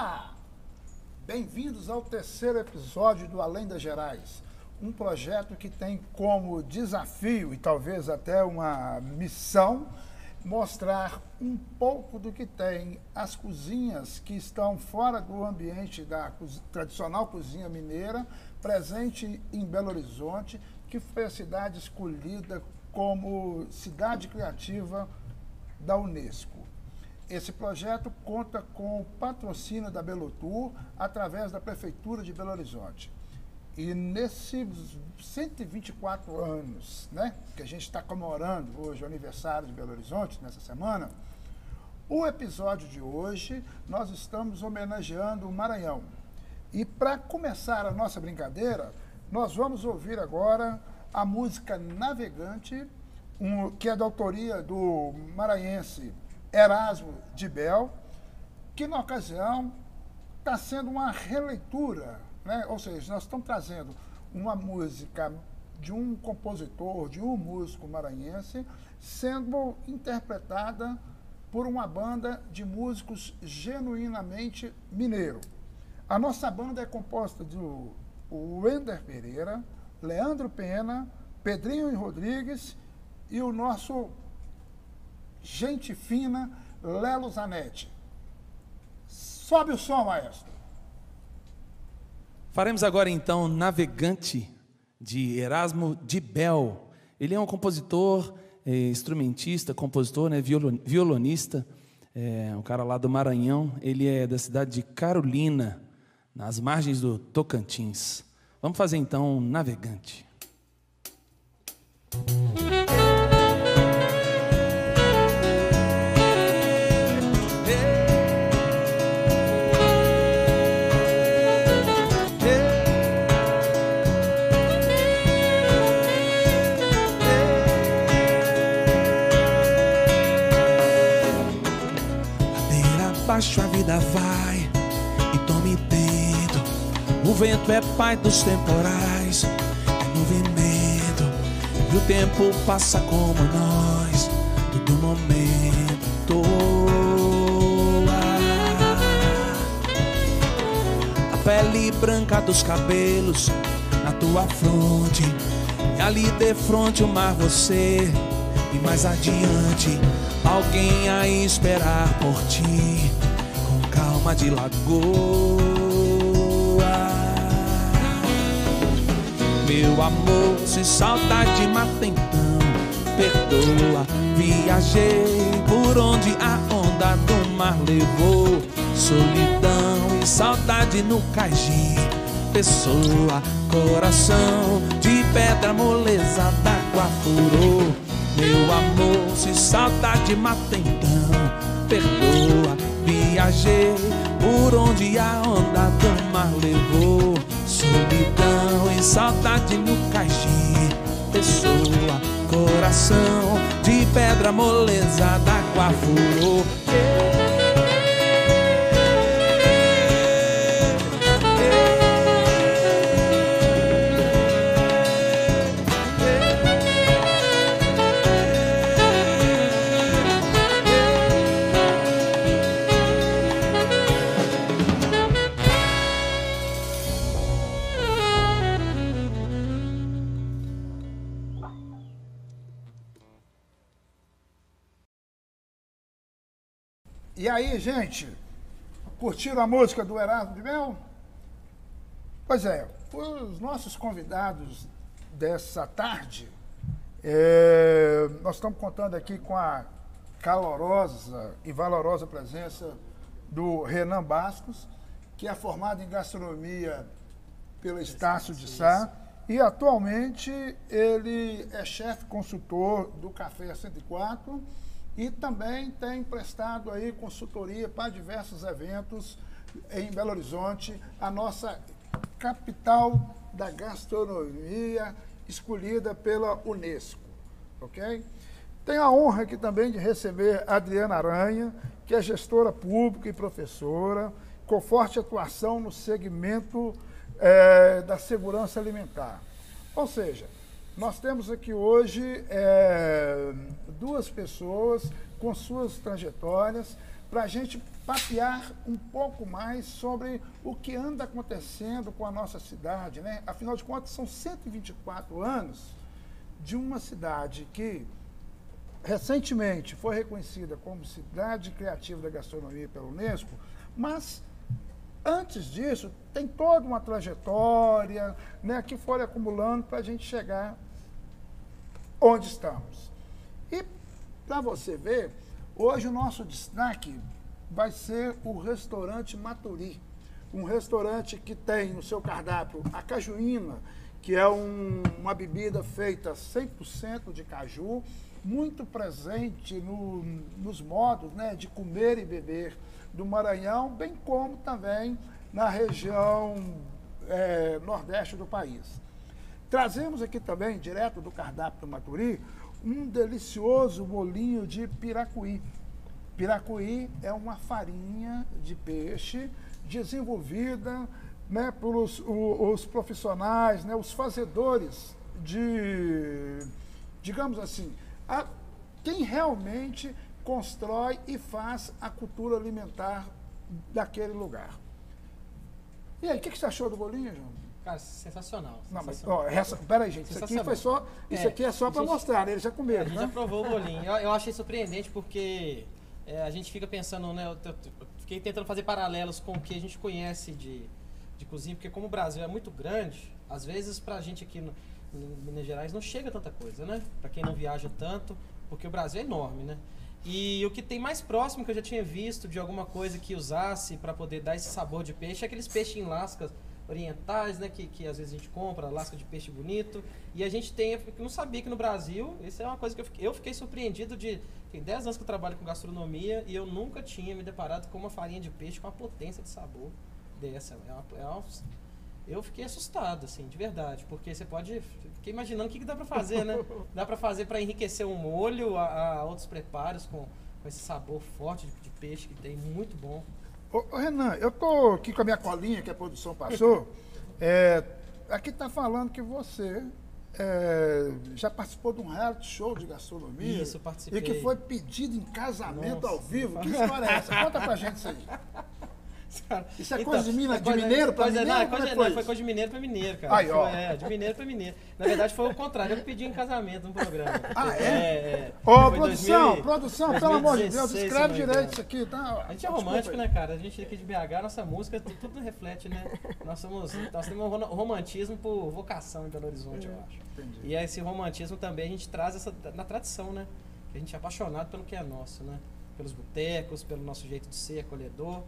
Olá! Bem-vindos ao terceiro episódio do Além das Gerais, um projeto que tem como desafio e talvez até uma missão mostrar um pouco do que tem as cozinhas que estão fora do ambiente da tradicional cozinha mineira, presente em Belo Horizonte, que foi a cidade escolhida como cidade criativa da Unesco. Esse projeto conta com o patrocínio da Belotur através da Prefeitura de Belo Horizonte. E nesses 124 anos né, que a gente está comemorando hoje o aniversário de Belo Horizonte, nessa semana, o episódio de hoje nós estamos homenageando o Maranhão. E para começar a nossa brincadeira, nós vamos ouvir agora a música Navegante, um, que é da autoria do maranhense Erasmo de Bel, que na ocasião está sendo uma releitura, né? ou seja, nós estamos trazendo uma música de um compositor, de um músico maranhense, sendo interpretada por uma banda de músicos genuinamente mineiro. A nossa banda é composta do Wender Pereira, Leandro Pena, Pedrinho Rodrigues e o nosso gente fina, Lelo Zanetti. Sobe o som, maestro. Faremos agora então Navegante de Erasmo de Bel. Ele é um compositor, é, instrumentista, compositor, né, violonista, é, um cara lá do Maranhão. Ele é da cidade de Carolina, nas margens do Tocantins. Vamos fazer então Navegante. Baixo a vida vai e tome dedo. O vento é pai dos temporais, é movimento. E o tempo passa como nós, todo momento. A pele branca dos cabelos na tua fronte. E ali de frente o mar você. E mais adiante, alguém a esperar por ti alma de lagoa. Meu amor, se saudade mata então, perdoa. Viajei por onde a onda do mar levou. Solidão e saudade no cagi. Pessoa, coração de pedra, moleza d'água furou. Meu amor, se saudade mata então, perdoa Viajei por onde a onda do mar levou. Solidão e saudade no caixinho Pessoa, coração de pedra moleza d'água furou. E curtiram a música do Erasmo de Mel? Pois é, os nossos convidados dessa tarde, é, nós estamos contando aqui com a calorosa e valorosa presença do Renan Bastos, que é formado em gastronomia pelo Estácio de Sá e atualmente ele é chefe consultor do Café 104 e também tem prestado aí consultoria para diversos eventos em Belo Horizonte, a nossa capital da gastronomia escolhida pela Unesco, ok? Tenho a honra aqui também de receber a Adriana Aranha, que é gestora pública e professora, com forte atuação no segmento é, da segurança alimentar. Ou seja, nós temos aqui hoje é, duas pessoas com suas trajetórias, para a gente papear um pouco mais sobre o que anda acontecendo com a nossa cidade. Né? Afinal de contas, são 124 anos de uma cidade que recentemente foi reconhecida como cidade criativa da gastronomia pela Unesco, mas antes disso tem toda uma trajetória né, que foi acumulando para a gente chegar onde estamos. E para você ver, hoje o nosso destaque vai ser o restaurante Maturi, um restaurante que tem no seu cardápio a cajuína, que é um, uma bebida feita 100% de caju, muito presente no, nos modos né, de comer e beber do Maranhão, bem como também na região é, nordeste do país. Trazemos aqui também, direto do cardápio do Maturi, um delicioso bolinho de piracuí. Piracuí é uma farinha de peixe desenvolvida né, pelos os profissionais, né, os fazedores de, digamos assim, a, quem realmente constrói e faz a cultura alimentar daquele lugar. E aí, o que, que, você achou do bolinho, João? Cara, sensacional. Não, mas, ó, essa, peraí, gente, isso aqui foi só, isso é, aqui é só para mostrar, né? Eles já comeram, A gente né? já provou o bolinho. Eu, eu achei surpreendente porque é, a gente fica pensando, né? Eu, eu, eu, fiquei tentando fazer paralelos com o que a gente conhece de, de cozinha, porque como o Brasil é muito grande, às vezes pra gente aqui no, em Minas Gerais não chega tanta coisa, né? Para quem não viaja tanto, porque o Brasil é enorme, né? E o que tem mais próximo que eu já tinha visto de alguma coisa que usasse para poder dar esse sabor de peixe é aqueles peixes em lascas orientais, né? Que, que às vezes a gente compra, lasca de peixe bonito. E a gente tem, eu não sabia que no Brasil, isso é uma coisa que eu fiquei, eu fiquei surpreendido de. Tem 10 anos que eu trabalho com gastronomia e eu nunca tinha me deparado com uma farinha de peixe com a potência de sabor dessa. É uma, é uma, eu fiquei assustado, assim, de verdade, porque você pode. Fiquei imaginando o que, que dá para fazer, né? Dá para fazer para enriquecer um molho, a, a, outros preparos com, com esse sabor forte de, de peixe que tem, muito bom. Ô, ô, Renan, eu tô aqui com a minha colinha que a produção passou. é, aqui tá falando que você é, já participou de um reality show de gastronomia. Isso, participei. E que foi pedido em casamento Nossa. ao vivo. Que história é essa? Conta pra gente isso aí. Isso é então, coisa de Minas, é de mineiro para mineiro? Não, é coisa, é não, foi coisa de mineiro para mineiro, cara. Aí, ó. É, de mineiro para mineiro. Na verdade, foi o contrário. Eu pedi em casamento no programa. Ah, é? é, é. Ô, produção, 2000, produção, 2016, pelo amor de Deus, escreve direito isso aqui, tá? A gente é romântico, né, cara? A gente aqui de BH, nossa música, tudo reflete, né? Nós somos, nós temos um romantismo por vocação em Belo Horizonte, eu acho. Entendi. E esse romantismo também a gente traz essa, na tradição, né? A gente é apaixonado pelo que é nosso, né? Pelos botecos, pelo nosso jeito de ser acolhedor.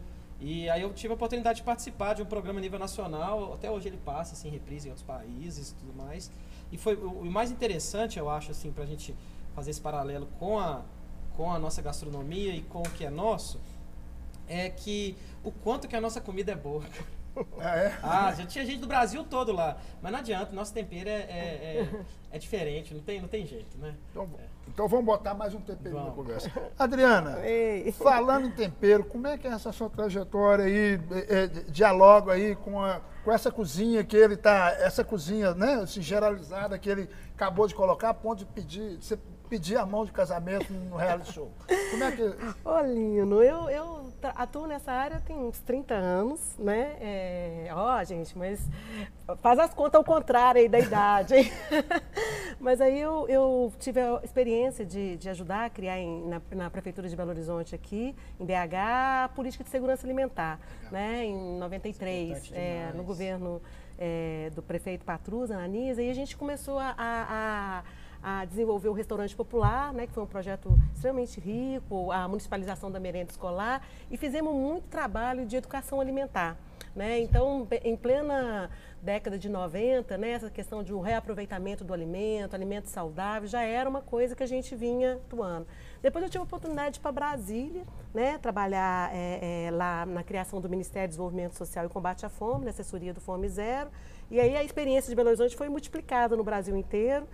E aí eu tive a oportunidade de participar de um programa a nível nacional, até hoje ele passa assim, reprise em outros países e tudo mais. E foi o, mais interessante, eu acho, assim, para a gente fazer esse paralelo com a, com a nossa gastronomia e com o que é nosso, é que o quanto que a nossa comida é boa. Ah, é? ah, já tinha gente do Brasil todo lá. Mas não adianta, nosso tempero é, é, é, é diferente, não tem, não tem jeito, né? Então, então vamos botar mais um tempero na conversa. Adriana, Ei. falando em tempero, como é que é essa sua trajetória aí, é, é, dialoga aí com, a, com essa cozinha que ele tá, essa cozinha, né, assim, generalizada que ele acabou de colocar, a ponto de pedir, você pedir a mão de casamento no reality show. Como é que. Ô, Lino, eu, eu atuo nessa área tem uns 30 anos, né? É, ó, gente, mas faz as contas ao contrário aí da idade, hein? mas aí eu, eu, tive a experiência de, de ajudar a criar em, na, na, Prefeitura de Belo Horizonte aqui, em BH, a política de segurança alimentar, né? Em 93, é, no governo é, do prefeito Patruza, na Nisa, e a gente começou a, a, a a desenvolver o restaurante popular, né, que foi um projeto extremamente rico, a municipalização da merenda escolar e fizemos muito trabalho de educação alimentar. Né? Então, em plena década de 90, né, essa questão de um reaproveitamento do alimento, alimento saudável, já era uma coisa que a gente vinha atuando. Depois eu tive a oportunidade para Brasília, né, trabalhar é, é, lá na criação do Ministério do Desenvolvimento Social e Combate à Fome, na assessoria do Fome Zero. E aí a experiência de Belo Horizonte foi multiplicada no Brasil inteiro.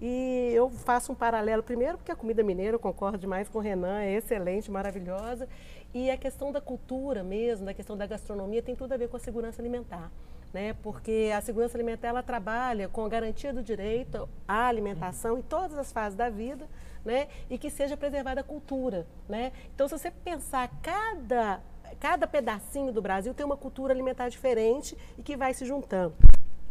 E eu faço um paralelo, primeiro, porque a comida mineira, eu concordo demais com o Renan, é excelente, maravilhosa. E a questão da cultura mesmo, da questão da gastronomia, tem tudo a ver com a segurança alimentar. né? Porque a segurança alimentar ela trabalha com a garantia do direito à alimentação em todas as fases da vida, né? E que seja preservada a cultura, né? Então, se você pensar cada cada pedacinho do Brasil tem uma cultura alimentar diferente e que vai se juntando.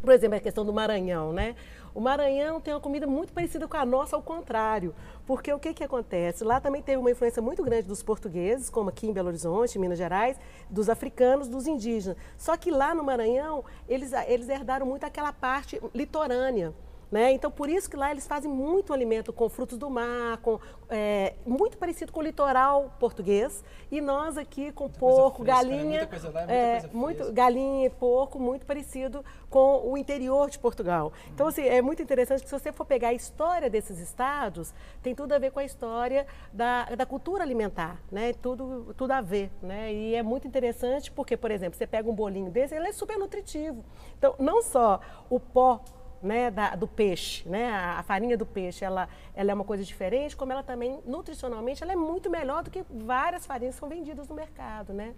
Por exemplo, a questão do Maranhão, né? O Maranhão tem uma comida muito parecida com a nossa, ao contrário. Porque o que, que acontece? Lá também teve uma influência muito grande dos portugueses, como aqui em Belo Horizonte, Minas Gerais, dos africanos, dos indígenas. Só que lá no Maranhão, eles, eles herdaram muito aquela parte litorânea. Né? Então, por isso que lá eles fazem muito alimento com frutos do mar, com, é, muito parecido com o litoral português. E nós aqui com muita porco, fresca, né? galinha, né? coisa lá, é, muito galinha e porco, muito parecido com o interior de Portugal. Então, assim, é muito interessante que se você for pegar a história desses estados, tem tudo a ver com a história da, da cultura alimentar, né? Tudo, tudo a ver, né? E é muito interessante porque, por exemplo, você pega um bolinho desse, ele é super nutritivo. Então, não só o pó né, da, do peixe, né, a, a, farinha do peixe, ela, ela é uma coisa diferente, como ela também, nutricionalmente, ela é muito melhor do que várias farinhas que são vendidas no mercado, né?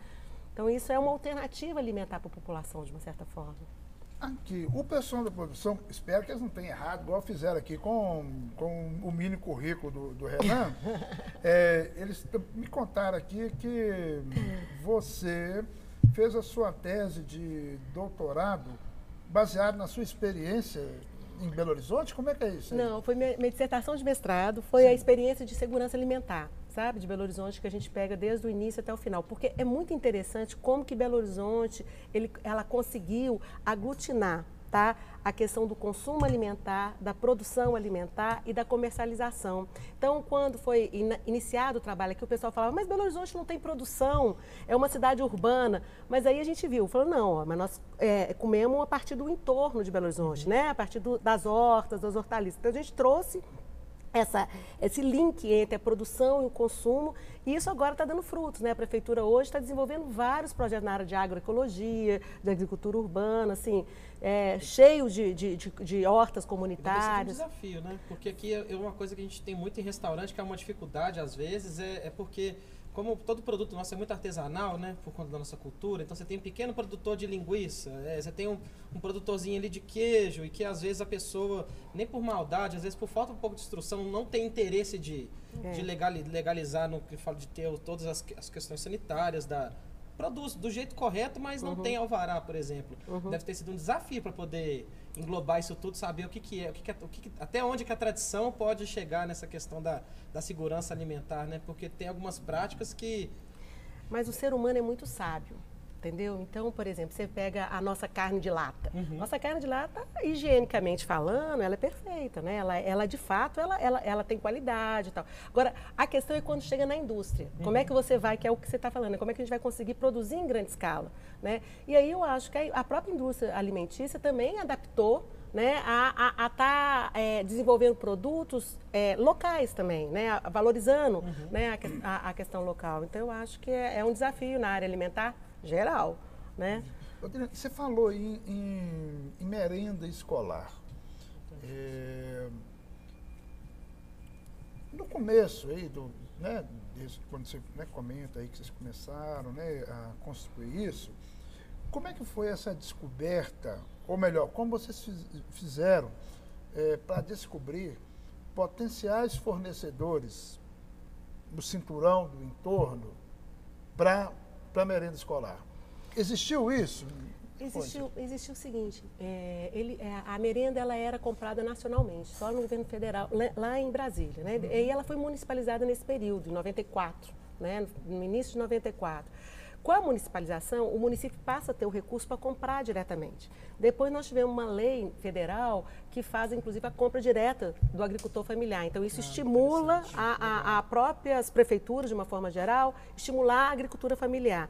Então, isso é uma alternativa alimentar para a população, de uma certa forma. Aqui, o pessoal da produção, espero que eles não tenham errado, igual fizeram aqui com, com o mini currículo do, do Renan. é, eles me contaram aqui que você fez a sua tese de doutorado baseado na sua experiência em Belo Horizonte? Como é que é isso? Aí? Não, foi minha, minha, dissertação de mestrado, foi Sim. a experiência de segurança alimentar, sabe, de Belo Horizonte que a gente pega desde o início até o final, porque é muito interessante como que Belo Horizonte ele, ela conseguiu aglutinar tá? a questão do consumo alimentar, da produção alimentar e da comercialização. Então, quando foi in iniciado o trabalho aqui, o pessoal falava, mas Belo Horizonte não tem produção, é uma cidade urbana. Mas aí a gente viu, falou, não, ó, mas nós é, comemos a partir do entorno de Belo Horizonte, né? a partir do, das hortas, das hortaliças. Então, a gente trouxe essa, esse link entre a produção e o consumo, e isso agora está dando frutos. Né? A Prefeitura hoje está desenvolvendo vários projetos na área de agroecologia, de agricultura urbana, assim, é, cheio de, de, de, de hortas comunitárias. Isso é um desafio, né? Porque aqui é uma coisa que a gente tem muito em restaurante, que é uma dificuldade, às vezes, é, é porque como todo produto nosso é muito artesanal, né, por conta da nossa cultura, então você tem um pequeno produtor de linguiça, é, você tem um, um, produtorzinho ali de queijo, e que às vezes a pessoa, nem por maldade, às vezes por falta um pouco de instrução, não tem interesse de, é. de legalizar, no que falo de ter todas as, as questões sanitárias da, produz do jeito correto, mas não uhum. tem alvará, por exemplo. Uhum. Deve ter sido um desafio para poder englobar isso tudo, saber o que, que é, o que, que é, o que, até onde que a tradição pode chegar nessa questão da, da segurança alimentar, né? Porque tem algumas práticas que. Mas o ser humano é muito sábio entendeu? Então, por exemplo, você pega a nossa carne de lata. Uhum. Nossa carne de lata, higienicamente falando, ela é perfeita, né? Ela, ela de fato, ela, ela, ela tem qualidade e tal. Agora, a questão é quando chega na indústria. Uhum. Como é que você vai, que é o que você está falando, né? como é que a gente vai conseguir produzir em grande escala, né? E aí eu acho que a própria indústria alimentícia também adaptou né, a estar tá, é, desenvolvendo produtos é, locais também, né, valorizando uhum. né, a, a, a, questão local. Então, eu acho que é, é um desafio na área alimentar geral, né? Você falou em, em, em merenda escolar. É, no começo aí, do, né, desde quando você né, comenta aí que vocês começaram né, a construir isso, como é que foi essa descoberta, ou melhor, como vocês fizeram é, para descobrir potenciais fornecedores no cinturão do entorno para a merenda escolar. Existiu isso? Existiu, existiu o seguinte, é, ele, é, a merenda ela era comprada nacionalmente, só no governo federal, lá, em Brasília. Né? E ela foi municipalizada nesse período, em 94, né? no início de 94. Com a municipalização, o município passa a ter o recurso para comprar diretamente. Depois nós tivemos uma lei federal que faz, inclusive, a compra direta do agricultor familiar. Então, isso ah, estimula a, a, a próprias prefeituras, de uma forma geral, estimular a agricultura familiar.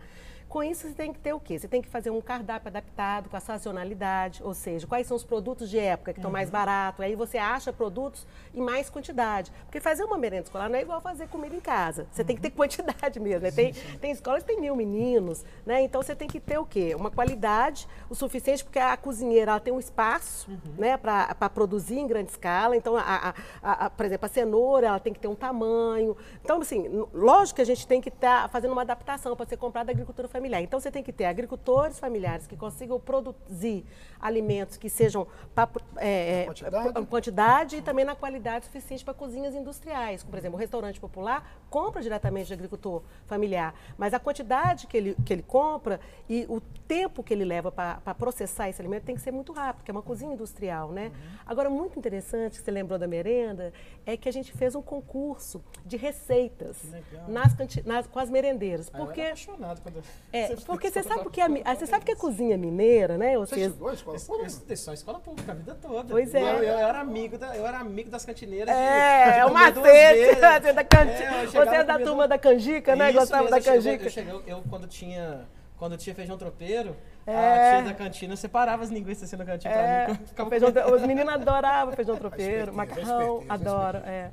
Com isso, você tem que ter o quê? Você tem que fazer um cardápio adaptado com a sazonalidade, ou seja, quais são os produtos de época que estão uhum. mais baratos. Aí você acha produtos em mais quantidade. Porque fazer uma merenda escolar não é igual fazer comida em casa. Você uhum. tem que ter uhum. quantidade mesmo. Né? Tem, tem escolas que tem mil meninos, né? Então você tem que ter o quê? Uma qualidade o suficiente, porque a cozinheira ela tem um espaço uhum. né, para produzir em grande escala. Então, a, a, a, por exemplo, a cenoura ela tem que ter um tamanho. Então, assim, lógico que a gente tem que estar tá fazendo uma adaptação para ser comprada da agricultura familiar familiar. Então você tem que ter agricultores familiares que consigam produzir alimentos que sejam pra, é, quantidade. quantidade e também na qualidade suficiente para cozinhas industriais. Por exemplo, o restaurante popular compra diretamente de agricultor familiar, mas a quantidade que ele, que ele compra e o tempo que ele leva para processar esse alimento tem que ser muito rápido, porque é uma cozinha industrial, né? Uhum. Agora, muito interessante, que você lembrou da merenda, é que a gente fez um concurso de receitas nas, nas, com as merendeiras. Porque, eu apaixonado quando é, porque você sabe que a, você sabe que a cozinha mineira, né? Você estudou escola pública? Eu só escola pública a vida toda. Pois é. Eu, eu, era amigo da, eu era amigo das cantineiras. É, é o macete. Você, da canti... é, você é da turma da canjica, né? Isso Gostava mesmo, da canjica. Eu, cheguei, eu, eu, quando tinha quando tinha feijão tropeiro, é. a tia da cantina separava as linguiças assim na cantina é. pra mim. Feijão, os meninos adoravam feijão tropeiro, macarrão, adoram. É.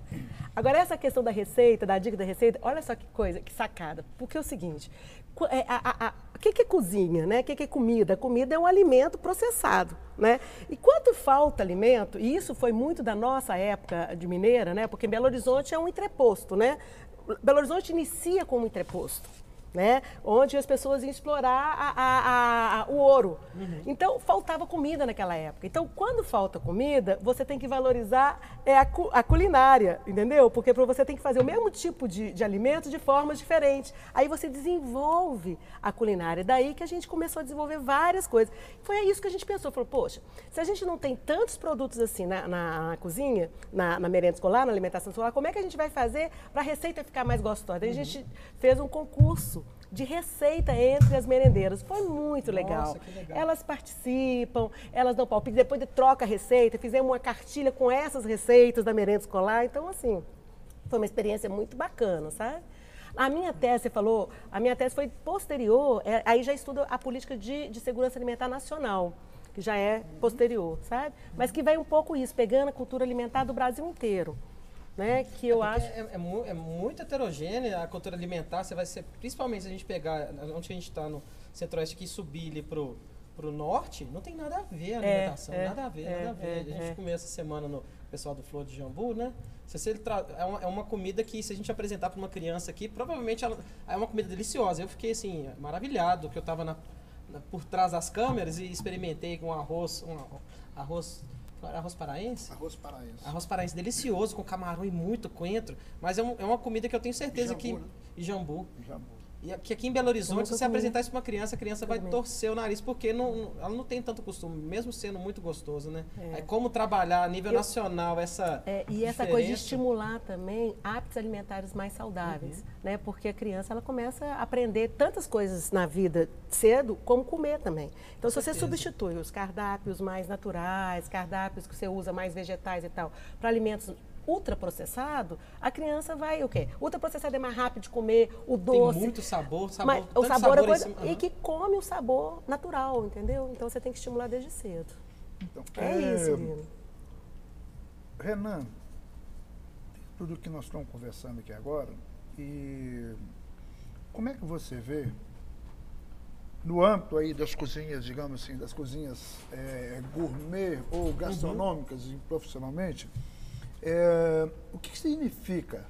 Agora, essa questão da receita, da dica da receita, olha só que coisa, que sacada. Porque é o seguinte, é, a, a, a, o que, é cozinha, né? O que, que é comida? Comida é um alimento processado, né? E quando falta alimento, e isso foi muito da nossa época de mineira, né? Porque Belo Horizonte é um entreposto, né? Belo Horizonte inicia como entreposto né? onde as pessoas iam explorar a, a, a, o ouro. Uhum. Então, faltava comida naquela época. Então, quando falta comida, você tem que valorizar é, a, a culinária, entendeu? Porque você tem que fazer o mesmo tipo de, de alimento de formas diferentes. Aí você desenvolve a culinária. Daí que a gente começou a desenvolver várias coisas. Foi isso que a gente pensou. Falou, poxa, se a gente não tem tantos produtos assim na, na, na cozinha, na, na merenda escolar, na alimentação escolar, como é que a gente vai fazer para a receita ficar mais gostosa? Daí a gente uhum. fez um concurso de receita entre as merendeiras. Foi muito legal. Nossa, legal. Elas participam, elas dão palpite, depois de troca a receita, fizemos uma cartilha com essas receitas da merenda escolar. Então, assim, foi uma experiência muito bacana, sabe? A minha tese, você falou, a minha tese foi posterior, é, aí já estudo a política de, de segurança alimentar nacional que já é posterior, sabe? Mas que vai um pouco isso, pegando a cultura alimentar do Brasil inteiro né? Que eu é acho. É, é, é, muito heterogênea a cultura alimentar. Você vai ser, principalmente se a gente pegar onde a gente está no centro-oeste aqui subir ali pro pro norte, não tem nada a ver a é, alimentação, é, nada a ver, nada a ver. a gente comeu essa semana no pessoal do Flor de Jambu, né? Se você é, uma, é uma comida que se a gente apresentar para uma criança aqui, provavelmente ela, é uma comida deliciosa. Eu fiquei assim maravilhado que eu estava na, por trás das câmeras e experimentei com arroz, um arroz Arroz paraense? Arroz paraense. Arroz paraense delicioso, com camarão e muito coentro. Mas é, um, é uma comida que eu tenho certeza jambu, que. Né? E jambu. jambu. E que aqui em Belo Horizonte, se você apresentar isso para uma criança, a criança vai torcer o nariz, porque não, ela não tem tanto costume, mesmo sendo muito gostoso, né? É. como trabalhar a nível Eu, nacional essa. É, e essa diferença. coisa de estimular também hábitos alimentares mais saudáveis, uhum. né? Porque a criança ela começa a aprender tantas coisas na vida cedo, como comer também. Então, Com se certeza. você substitui os cardápios mais naturais, cardápios que você usa mais vegetais e tal, para alimentos ultraprocessado, a criança vai o quê? Ultraprocessado é mais rápido de comer, o doce. Tem muito sabor, sabor mas, o sabor, sabor é coisa, uhum. e que come o sabor natural, entendeu? Então você tem que estimular desde cedo. Então, é, é isso, Lino. Renan, tudo que nós estamos conversando aqui agora, e como é que você vê no âmbito aí das cozinhas, digamos assim, das cozinhas é, gourmet ou gastronômicas uhum. profissionalmente, é, o que significa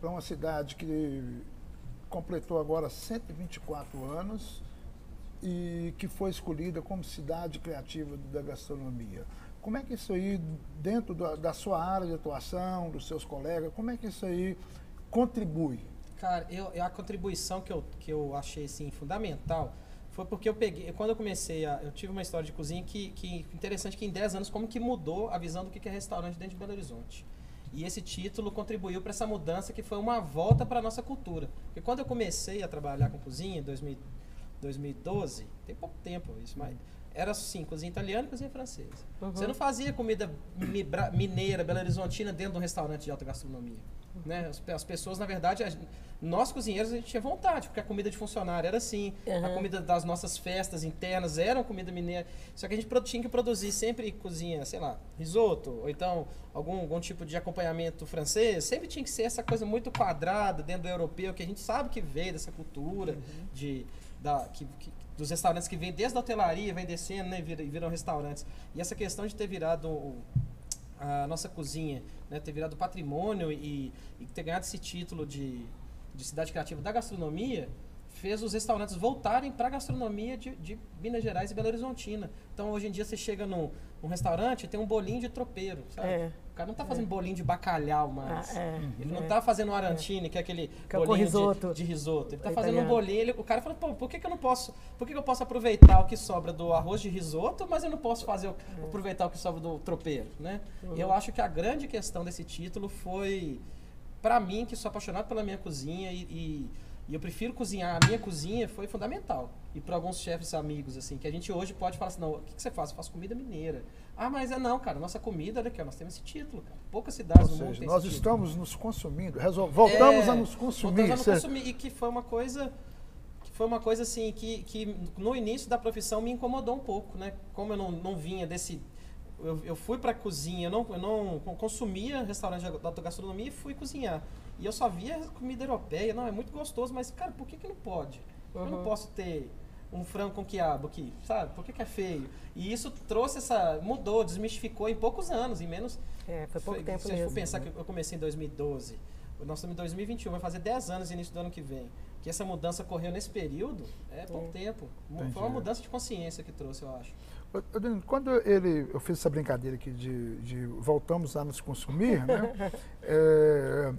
para uma cidade que completou agora 124 anos e que foi escolhida como cidade criativa da gastronomia? Como é que isso aí, dentro da, da sua área de atuação, dos seus colegas, como é que isso aí contribui? Cara, eu, a contribuição que eu, que eu achei assim, fundamental foi porque eu peguei, quando eu comecei a, eu tive uma história de cozinha que, que interessante que em 10 anos como que mudou a visão do que é restaurante dentro de Belo Horizonte. E esse título contribuiu para essa mudança que foi uma volta para a nossa cultura. Porque quando eu comecei a trabalhar com cozinha em 2012, tem pouco tempo isso, mas era assim, cozinha italiana e cozinha francesa. Uhum. Você não fazia comida mineira, belo horizontina dentro de um restaurante de alta gastronomia. Né? As, as, pessoas, na verdade, a, nós cozinheiros, a gente tinha vontade, porque a comida de funcionário era assim, uhum. a comida das nossas festas internas era uma comida mineira. Só que a gente tinha que produzir sempre cozinha, sei lá, risoto, ou então algum, algum tipo de acompanhamento francês. Sempre tinha que ser essa coisa muito quadrada dentro do europeu, que a gente sabe que veio dessa cultura uhum. de, da, que, que, dos restaurantes que vem desde a hotelaria, vem descendo né, e viram, viram restaurantes. E essa questão de ter virado a nossa cozinha, né, ter virado patrimônio e, e ter ganhado esse título de, de cidade criativa da gastronomia, fez os restaurantes voltarem para a gastronomia de, de, Minas Gerais e Belo Horizontina. Então, hoje em dia, você chega num, num restaurante tem um bolinho de tropeiro, sabe? É. O cara não está fazendo é. bolinho de bacalhau mais. Ah, é. Ele não está fazendo um arantine, que é aquele que bolinho risoto. De, de, risoto. Ele está fazendo um bolinho. Ele, o cara fala, pô, por que, que eu não posso? Por que, que eu posso aproveitar o que sobra do arroz de risoto, mas eu não posso fazer é. aproveitar o que sobra do tropeiro, né? Uhum. Eu acho que a grande questão desse título foi para mim que sou apaixonado pela minha cozinha e, e e eu prefiro cozinhar. A minha cozinha foi fundamental. E para alguns chefes amigos, assim, que a gente hoje pode falar assim: não, o que, que você faz? Eu faço comida mineira. Ah, mas é não, cara. Nossa comida, olha aqui, ó, nós temos esse título, cara. Poucas cidades Ou no mundo têm Nós estamos título. nos consumindo. Resol... Voltamos é, a nos consumir. Voltamos a nos consumir. E que foi uma coisa. Que foi uma coisa assim que, que no início da profissão me incomodou um pouco, né? Como eu não, não vinha desse. Eu, eu fui para a cozinha, eu não, eu não consumia restaurante da gastronomia e fui cozinhar. E eu só via comida europeia. Não, é muito gostoso, mas, cara, por que, que não pode? Uhum. Eu não posso ter um frango com quiabo aqui, sabe? Por que, que é feio? E isso trouxe essa. mudou, desmistificou em poucos anos, em menos. É, foi pouco foi, tempo se mesmo. Se for pensar que eu comecei em 2012, nós estamos em 2021, vai fazer 10 anos início do ano que vem. Que essa mudança ocorreu nesse período, é pouco é. tempo. Entendi. Foi uma mudança de consciência que trouxe, eu acho. Quando ele, eu fiz essa brincadeira aqui de, de voltamos a nos consumir, né? é,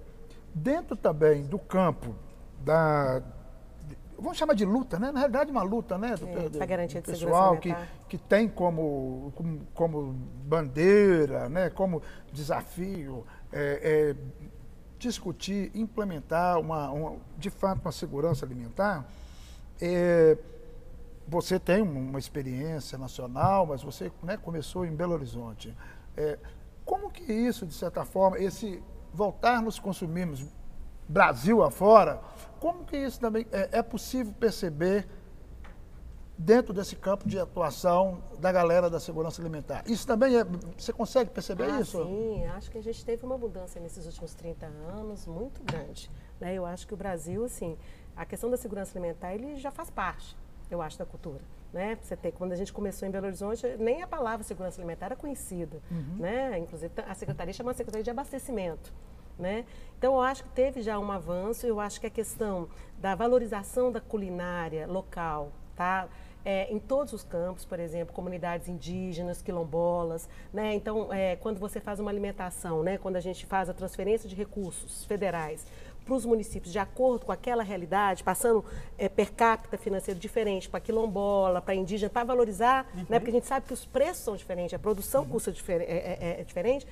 dentro também do campo da vamos chamar de luta, né? Na realidade, uma luta, né? Do, é, do, garantia do pessoal que, que tem como, como, como, bandeira, né? Como desafio é, é, discutir, implementar uma, uma, de fato uma segurança alimentar. É, você tem uma experiência nacional, mas você né, começou em Belo Horizonte. É, como que isso, de certa forma, esse voltar nos consumirmos Brasil afora, como que isso também é, é possível perceber dentro desse campo de atuação da galera da segurança alimentar. Isso também é. Você consegue perceber ah, isso? Sim, acho que a gente teve uma mudança nesses últimos 30 anos muito grande. Né? Eu acho que o Brasil, assim, a questão da segurança alimentar, ele já faz parte, eu acho, da cultura. Né? Você tem, quando a gente começou em Belo Horizonte, nem a palavra segurança alimentar era conhecida. Uhum. Né? Inclusive, a secretaria chama a Secretaria de Abastecimento. Né? Então, eu acho que teve já um avanço, eu acho que a questão da valorização da culinária local, tá? É, em todos os campos, por exemplo, comunidades indígenas, quilombolas, né? Então, é, quando você faz uma alimentação, né? Quando a gente faz a transferência de recursos federais para os municípios de acordo com aquela realidade, passando é, per capita financeiro diferente para quilombola, para indígena, para valorizar, uhum. né? Porque a gente sabe que os preços são diferentes, a produção uhum. custa difer é, é, é diferente.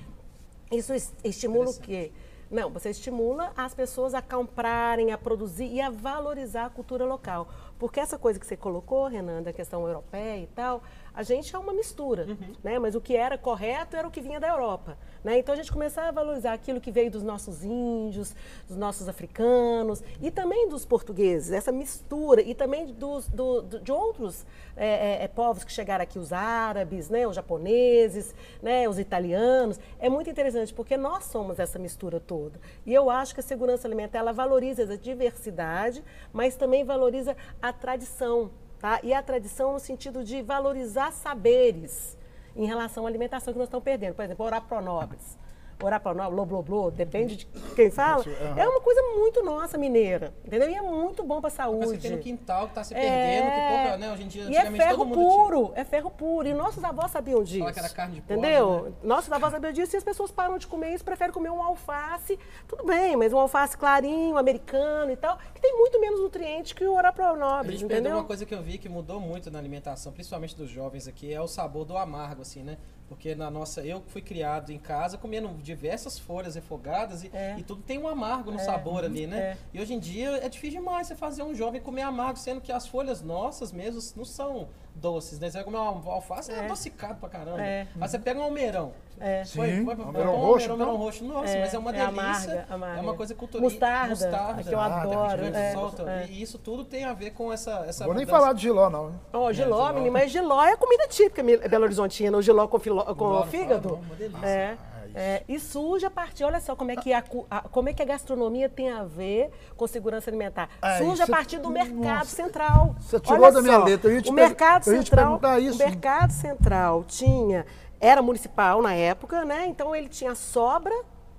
Isso estimula o quê? Não, você estimula as pessoas a comprarem, a produzir e a valorizar a cultura local. Porque essa coisa que você colocou, Renan, da questão europeia e tal, a gente é uma mistura, uhum. né? Mas o que era correto era o que vinha da Europa, né? Então a gente começava a valorizar aquilo que veio dos nossos índios, dos nossos africanos e também dos portugueses, essa mistura e também dos, do, de outros é, é, é, povos que chegaram aqui, os árabes, né? Os japoneses, né? Os italianos. É muito interessante porque nós somos essa mistura toda. E eu acho que a segurança alimentar ela valoriza essa diversidade, mas também valoriza a tradição, Tá? E a tradição no sentido de valorizar saberes em relação à alimentação que nós estamos perdendo. Por exemplo, orar pro nobres orar para nós, blá, blá, blá, depende de quem fala. É uma coisa muito nossa, mineira, entendeu? E é muito bom para a saúde. Você tem no quintal que está se perdendo, é... que pouca, né? Hoje em dia, e é ferro puro, tinha. é ferro puro. E nossos avós sabiam disso. Fala que era carne de Entendeu? Porra, né? Nossos avós sabiam disso e as pessoas param de comer isso, preferem comer um alface, tudo bem, mas um alface clarinho, americano e tal, que tem muito menos nutrientes que o orar para nobres, A gente entendeu? uma coisa que eu vi que mudou muito na alimentação, principalmente dos jovens aqui, é o sabor do amargo, assim, né? Porque na nossa, eu fui criado em casa comendo diversas folhas refogadas e, é. e tudo tem um amargo no é. sabor ali, né? É. E hoje em dia é difícil demais você fazer um jovem comer amargo, sendo que as folhas nossas mesmo não são doces, né? Você vai comer uma alface, é, é adocicado pra caramba. É. Aí você pega um almeirão. É. Sim, foi, foi, foi, almeirão roxo. Almeirão, então? roxo. Nossa, é, mas é uma delícia. Amarga, amarga. É uma coisa cultural. Mostarda, mostarda que eu adoro. É, E isso tudo tem a ver com essa essa Vou nem falar de giló, não. Oh, giló, menino, mas giló é comida típica Belo Horizontina. O giló com, filó, com fígado. É. É, e surge a partir, olha só como é, que a, a, como é que a gastronomia tem a ver com segurança alimentar. É, surge a partir do mercado nossa, central. Você tirou olha da minha só, letra. Eu ia te o mercado central, isso. O mercado central tinha, era municipal na época, né? Então ele tinha sobra,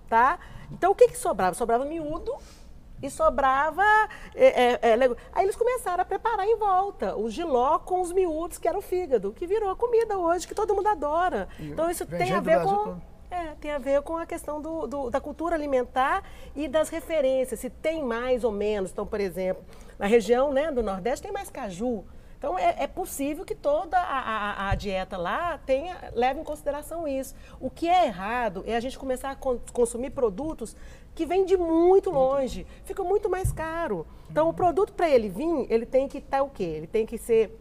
tá? Então o que, que sobrava? Sobrava miúdo e sobrava. É, é, é, aí eles começaram a preparar em volta o giló com os miúdos, que era o fígado, que virou a comida hoje, que todo mundo adora. Então isso tem a ver com. É, tem a ver com a questão do, do, da cultura alimentar e das referências, se tem mais ou menos. Então, por exemplo, na região né, do Nordeste tem mais caju. Então, é, é possível que toda a, a, a, dieta lá tenha, leve em consideração isso. O que é errado é a gente começar a consumir produtos que vêm de muito longe, fica muito mais caro. Então, o produto, para ele vir, ele tem que estar tá o quê? Ele tem que ser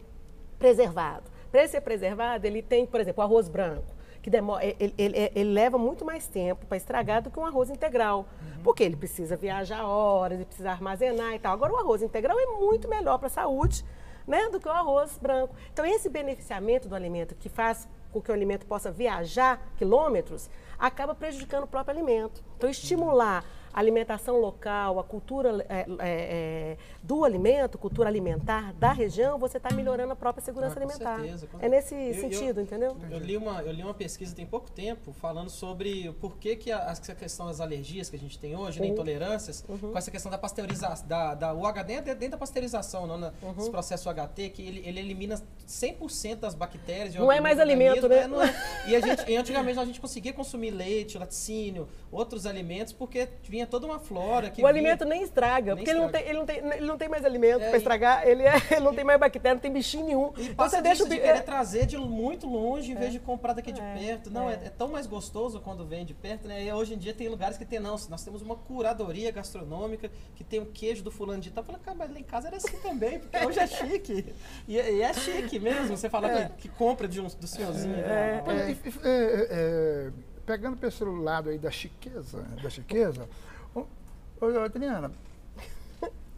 preservado. Para ele ser preservado, ele tem, por exemplo, o arroz branco que demora, ele, ele, ele, leva muito mais tempo para estragar do que um arroz integral. Uhum. Porque ele precisa viajar horas, ele precisa armazenar e tal. Agora, o arroz integral é muito melhor para a saúde né, do que o arroz branco. Então, esse beneficiamento do alimento que faz com que o alimento possa viajar quilômetros, acaba prejudicando o próprio alimento. Então, estimular a alimentação local, a cultura é, é, é, do alimento, cultura alimentar da região, você está melhorando a própria segurança ah, com alimentar. Certeza. É nesse eu, sentido, eu, entendeu? Eu li, uma, eu li uma pesquisa tem pouco tempo falando sobre por que, que a, a questão das alergias que a gente tem hoje, uhum. intolerâncias, uhum. com essa questão da pasteurização, da, da, o HD é dentro da pasteurização, não, na, uhum. esse processo HT, que ele, ele elimina 100% das bactérias. Não é mais alimento, né? né? É. E, a gente, e antigamente a gente conseguia consumir leite, laticínio, outros alimentos, porque vinha toda uma flora. o alimento nem estraga, nem porque estraga. Ele, não tem, ele, não tem, ele não tem mais alimento é, para estragar, ele, é, ele não tem mais bactéria, não tem bichinho nenhum. E então você deixa o de querer trazer de muito longe em vez de comprar daqui de é, perto. Não, é. é. tão mais gostoso quando vem de perto, né? E hoje em dia tem lugares que tem, não, nós temos uma curadoria gastronômica que tem o queijo do fulano de tal. Eu falei, cara, mas lá em casa era assim também, porque hoje é chique. E, e é chique mesmo, você fala que, que, compra de um, do senhorzinho. Né? pegando para esse lado aí da chiqueza, da chiqueza, Ô, Adriana,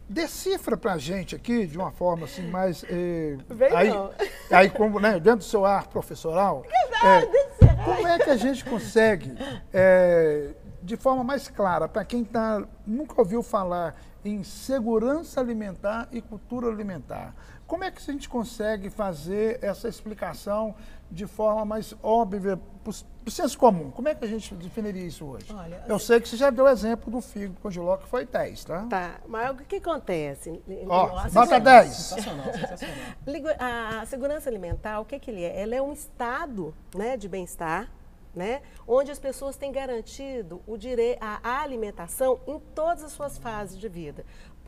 decifra para a gente aqui de uma forma assim mais. Eh, Vem aí, não. aí como, né, dentro do seu ar professoral. É, como é que a gente consegue, é, de forma mais clara, para quem tá, nunca ouviu falar em segurança alimentar e cultura alimentar, como é que a gente consegue fazer essa explicação de forma mais óbvia, do senso comum. Como é que a gente definiria isso hoje? Olha, Eu sei que você já deu o exemplo do figo com giló, que foi 10, tá? Tá, mas o que acontece? Ó, nota 10. Sensacional, sensacional. A segurança alimentar, o que, que ele é? Ela é um estado né, de bem-estar, né, onde as pessoas têm garantido o direito à alimentação em todas as suas fases de vida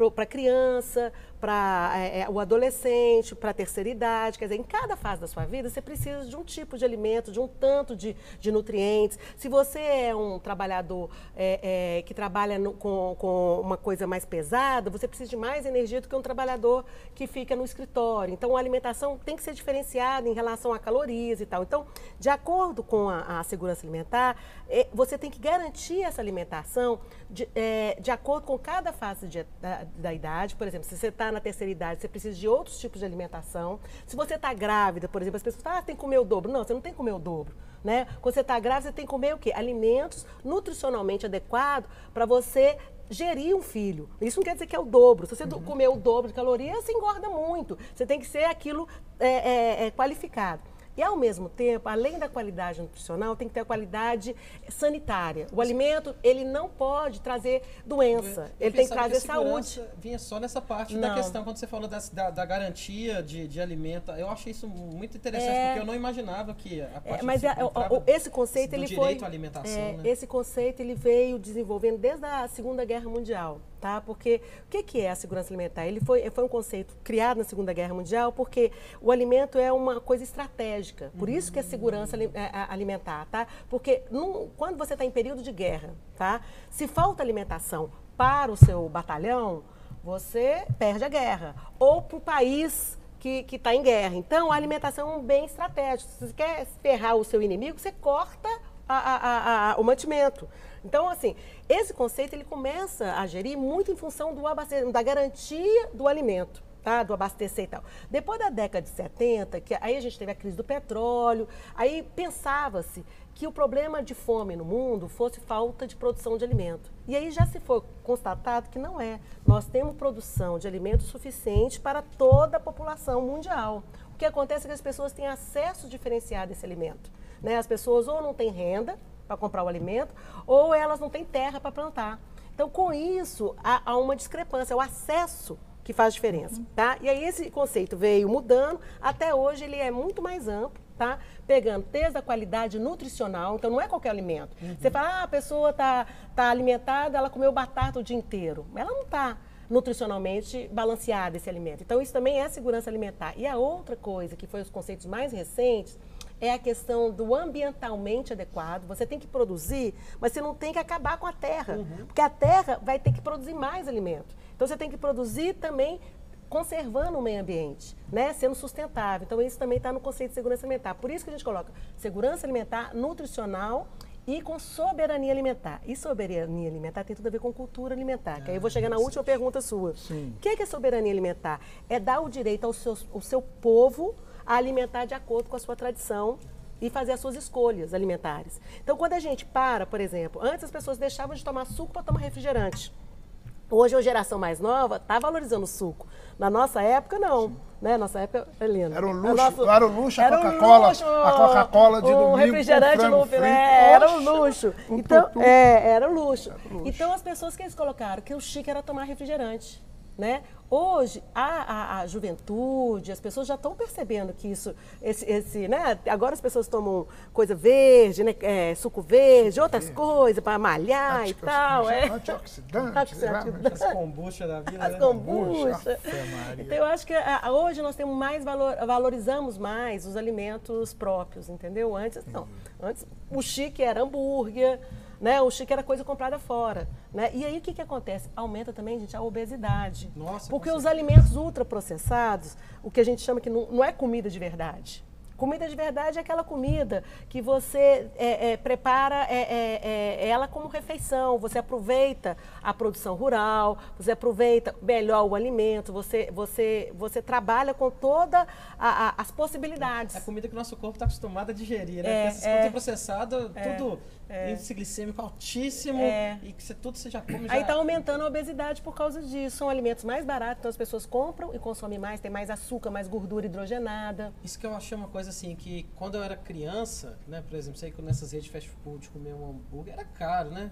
para a criança, para é, é, o adolescente, para a terceira idade. Quer dizer, em cada fase da sua vida, você precisa de um tipo de alimento, de um tanto de, de nutrientes. Se você é um trabalhador é, é, que trabalha no, com, com uma coisa mais pesada, você precisa de mais energia do que um trabalhador que fica no escritório. Então, a alimentação tem que ser diferenciada em relação a calorias e tal. Então, de acordo com a, a segurança alimentar, é, você tem que garantir essa alimentação de, é, de acordo com cada fase de, da, da idade. Por exemplo, se você está na terceira idade, você precisa de outros tipos de alimentação. Se você está grávida, por exemplo, as pessoas falam, ah, tem que comer o dobro. Não, você não tem que comer o dobro. Né? Quando você está grávida, você tem que comer o quê? Alimentos nutricionalmente adequados para você gerir um filho. Isso não quer dizer que é o dobro. Se você uhum. comer o dobro de calorias, você engorda muito. Você tem que ser aquilo é, é, é, qualificado. E, ao mesmo tempo, além da qualidade nutricional, tem que ter a qualidade sanitária. O alimento, ele não pode trazer doença, eu, ele tem que trazer que saúde. vinha só nessa parte não. da questão, quando você falou da, da, da garantia de, de alimento. Eu achei isso muito interessante, é, porque eu não imaginava que a é, parte é, Mas o, esse conceito, ele foi... à alimentação, é, né? Esse conceito, ele veio desenvolvendo desde a Segunda Guerra Mundial tá? Porque o que, que é a segurança alimentar? Ele foi, foi um conceito criado na Segunda Guerra Mundial porque o alimento é uma coisa estratégica. Por isso que é segurança é, alimentar, tá? Porque num, quando você está em período de guerra, tá? Se falta alimentação para o seu batalhão, você perde a guerra. Ou para o país que está em guerra. Então, a alimentação é um bem estratégico. Se você quer ferrar o seu inimigo, você corta a, a, a, o mantimento. Então, assim, esse conceito ele começa a gerir muito em função do da garantia do alimento. Tá, do abastecer e tal. Depois da década de 70, que aí a gente teve a crise do petróleo, aí pensava-se que o problema de fome no mundo fosse falta de produção de alimento. E aí já se foi constatado que não é. Nós temos produção de alimento suficiente para toda a população mundial. O que acontece é que as pessoas têm acesso diferenciado a esse alimento. Né? As pessoas ou não têm renda, para comprar o alimento, ou elas não têm terra para plantar. Então, com isso, há, há uma discrepância, é o acesso que faz diferença, tá? E aí esse conceito veio mudando, até hoje ele é muito mais amplo, tá? Pegando desde a qualidade nutricional, então não é qualquer alimento. Uhum. Você fala, ah, a pessoa tá, tá alimentada, ela comeu batata o dia inteiro. Ela não está nutricionalmente balanceada esse alimento. Então isso também é segurança alimentar. E a outra coisa, que foi os conceitos mais recentes, é a questão do ambientalmente adequado. Você tem que produzir, mas você não tem que acabar com a terra, uhum. porque a terra vai ter que produzir mais alimento. Então você tem que produzir também conservando o meio ambiente, né? sendo sustentável. Então isso também está no conceito de segurança alimentar. Por isso que a gente coloca segurança alimentar, nutricional e com soberania alimentar. E soberania alimentar tem tudo a ver com cultura alimentar. que aí eu vou chegar na última pergunta sua. O que é, soberania alimentar? É dar o direito ao seu, ao seu povo a alimentar de acordo com a sua tradição e fazer as suas escolhas alimentares. Então, quando a gente para, por exemplo, antes as pessoas deixavam de tomar suco para tomar refrigerante. Hoje a geração mais nova está valorizando o suco. Na nossa época, não. Né? Nossa época, Helena. Era o luxo, nosso, era o luxo a Coca-Cola. A Coca-Cola de um domingo. refrigerante no frito. É, era um luxo. Um então, é, era luxo. Era luxo. Então as pessoas que eles colocaram que o chique era tomar refrigerante. Né? Hoje, a, a, a, juventude, as pessoas já estão percebendo que isso, esse, esse, né? Agora as pessoas tomam coisa verde, né? É, suco verde, suco outras verde. coisas para malhar e tal. É. Antioxidante. As kombucha da vida. As né? kombucha. Então eu acho que a, hoje nós temos mais valor, valorizamos mais os alimentos próprios, entendeu? Antes não. Antes o chique era hambúrguer, né? O chique era coisa comprada fora. Né? E aí o que, que acontece? Aumenta também, gente, a obesidade. Nossa, Porque os alimentos ultraprocessados, o que a gente chama que não, não é comida de verdade. Comida de verdade é aquela comida que você é, é, prepara é, é, é, ela como refeição. Você aproveita a produção rural, você aproveita melhor o alimento, você, você, você trabalha com todas as possibilidades. É a comida que o nosso corpo está acostumado a digerir, né? É, Porque é, processado, tudo é. índice glicêmico altíssimo e que você, tudo você já come. Já... Aí está aumentando a obesidade por causa disso. São alimentos mais baratos, então as pessoas compram e consomem mais, tem mais açúcar, mais gordura hidrogenada. Isso que eu achei uma coisa assim, que quando eu era criança, né, por exemplo, sei que nessas redes de fast food comer um hambúrguer era caro, né?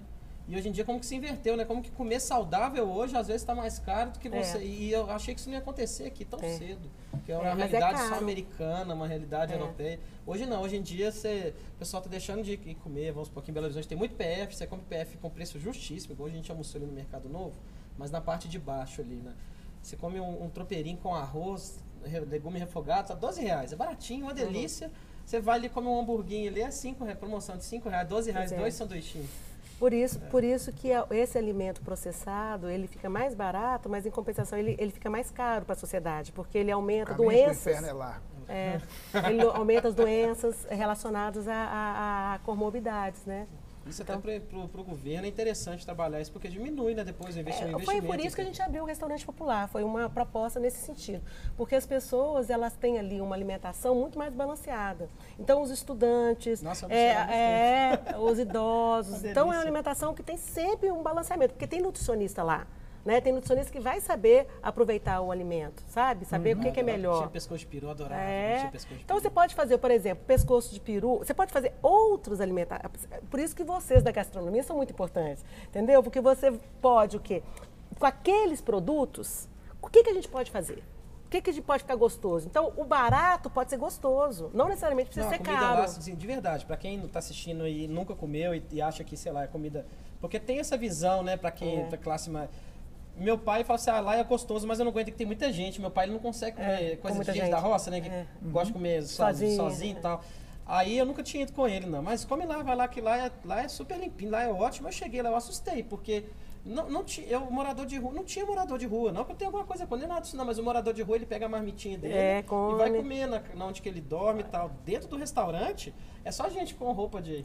E hoje em dia como que se inverteu, né? Como que comer saudável hoje às vezes está mais caro do que você. É. E eu achei que isso não ia acontecer aqui tão é. cedo. Que é uma é, é realidade é só americana, uma realidade é. europeia. Hoje não, hoje em dia você, o pessoal está deixando de ir comer, vamos supor, aqui em Belo Horizonte tem muito PF, você come PF com preço justíssimo, igual a gente almoçou ali no Mercado Novo, mas na parte de baixo ali, né? Você come um, um tropeirinho com arroz, legume refogado, tá 12 reais. É baratinho, uma uhum. delícia. Uhum. Você vai ali comer um hamburguinho ali, é 5 reais, promoção de 5 reais, 12 reais, dois sanduichinhos. Por isso, por isso que esse alimento processado, ele fica mais barato, mas em compensação ele, ele fica mais caro para a sociedade, porque ele aumenta doenças. O inferno é largo. É, ele aumenta as doenças relacionadas a, a, a comorbidades, né? Isso então, até para o governo é interessante trabalhar isso, porque diminui né, depois o investimento. É, foi por isso que a gente abriu o restaurante popular, foi uma proposta nesse sentido. Porque as pessoas, elas têm ali uma alimentação muito mais balanceada. Então, os estudantes, Nossa, é, é, os idosos. então, é uma alimentação que tem sempre um balanceamento, porque tem nutricionista lá. Né? Tem nutricionista que vai saber aproveitar o alimento, sabe? Saber uhum. o que, que, é melhor. Tinha pescoço de peru, adorava. É. Então você pode fazer, por exemplo, pescoço de peru, você pode fazer outros alimentos. Por isso que vocês da gastronomia são muito importantes, entendeu? Porque você pode o quê? Com aqueles produtos, o que, que a gente pode fazer? O que, que a gente pode ficar gostoso? Então, o barato pode ser gostoso, não necessariamente precisa não, ser comida caro. Lá, assim, de verdade, para quem não está assistindo e nunca comeu e, e, acha que, sei lá, é comida... Porque tem essa visão, né, para quem é. da classe mais meu pai fala assim, ah, lá é gostoso, mas eu não aguento que tem muita gente. Meu pai ele não consegue comer é, coisa de gente, gente da roça, né? Que é. gosta de comer sozinho, sozinho e tal. Aí eu nunca tinha ido com ele, não. Mas come lá, vai lá, que lá é, lá é super limpinho, lá é ótimo. Eu cheguei lá, eu assustei, porque não, não tinha, eu, morador de rua, não tinha morador de rua, não que eu tenha alguma coisa com ele, nada disso não, mas o morador de rua ele pega a marmitinha dele é, e vai comer na, na, onde que ele dorme e tal. Dentro do restaurante, é só gente com roupa de,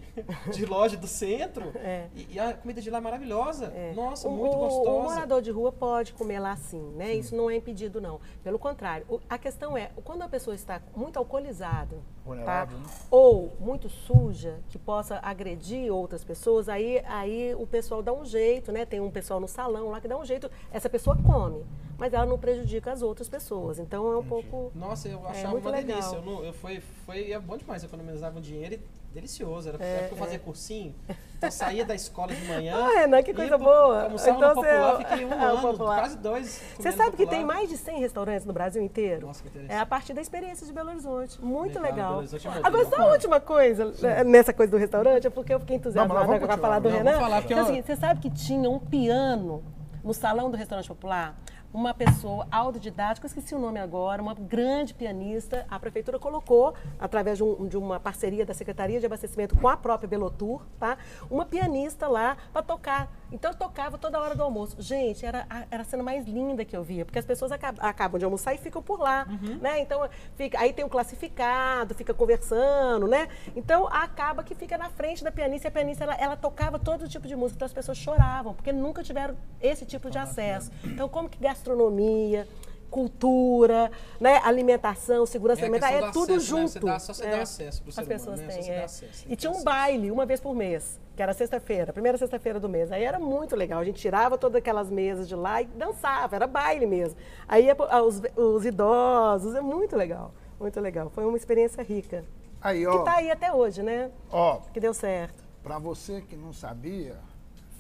de loja do centro é. e, e, a comida de lá é maravilhosa. É. Nossa, o, muito gostosa. O morador de rua pode comer lá sim, né? Sim. Isso não é impedido, não. Pelo contrário, o, a questão é, quando a pessoa está muito alcoolizada, tá? Né? ou muito suja, que possa agredir outras pessoas, aí, aí o pessoal dá um jeito, né? Tem um pessoal no salão lá que dá um jeito, essa pessoa come, mas ela não prejudica as outras pessoas. Então é um pouco. Nossa, eu é achava é, uma legal. delícia. Eu, não, eu foi, foi é bom demais, eu economizava um dinheiro e Delicioso, era é, época eu fazia é. cursinho. Então saía da escola de manhã. Ah, Renan, que coisa boa. Almoçava então, no popular, você... fiquei um é, ano, popular. quase dois. Você sabe que tem mais de 100 restaurantes no Brasil inteiro? Nossa, que interessante. É a partir da experiência de Belo Horizonte. Muito legal. legal. Agora, só a última coisa, Sim. Né, nessa coisa do restaurante, é porque eu fiquei entusiasmada com a falar do Renan. Falar, então, assim, você sabe que tinha um piano no salão do restaurante popular? Uma pessoa autodidática, esqueci o nome agora, uma grande pianista. A prefeitura colocou, através de, um, de, uma parceria da Secretaria de Abastecimento com a própria Belotur, tá? uma pianista lá para tocar. Então eu tocava toda hora do almoço. Gente, era, era a cena mais linda que eu via, porque as pessoas acabam, acabam de almoçar e ficam por lá. Uhum. Né? Então, fica, aí tem o classificado, fica conversando, né? Então acaba que fica na frente da pianista e a pianista ela, ela tocava todo tipo de música. Então as pessoas choravam, porque nunca tiveram esse tipo de acesso. Então, como que gastronomia, cultura, né, alimentação, segurança é alimentar, é tudo acesso, junto. Né? Você dá, só você é. dá acesso para As pessoas humano, né? têm, é. acesso, e tinha um baile uma vez por mês, que era sexta-feira, primeira sexta-feira do mês. Aí era muito legal. A gente tirava todas aquelas mesas de lá e dançava, era baile mesmo. Aí os, os idosos, é muito legal, muito legal. Foi uma experiência rica. Aí, ó, que está aí até hoje, né? Ó, que deu certo. Para você que não sabia,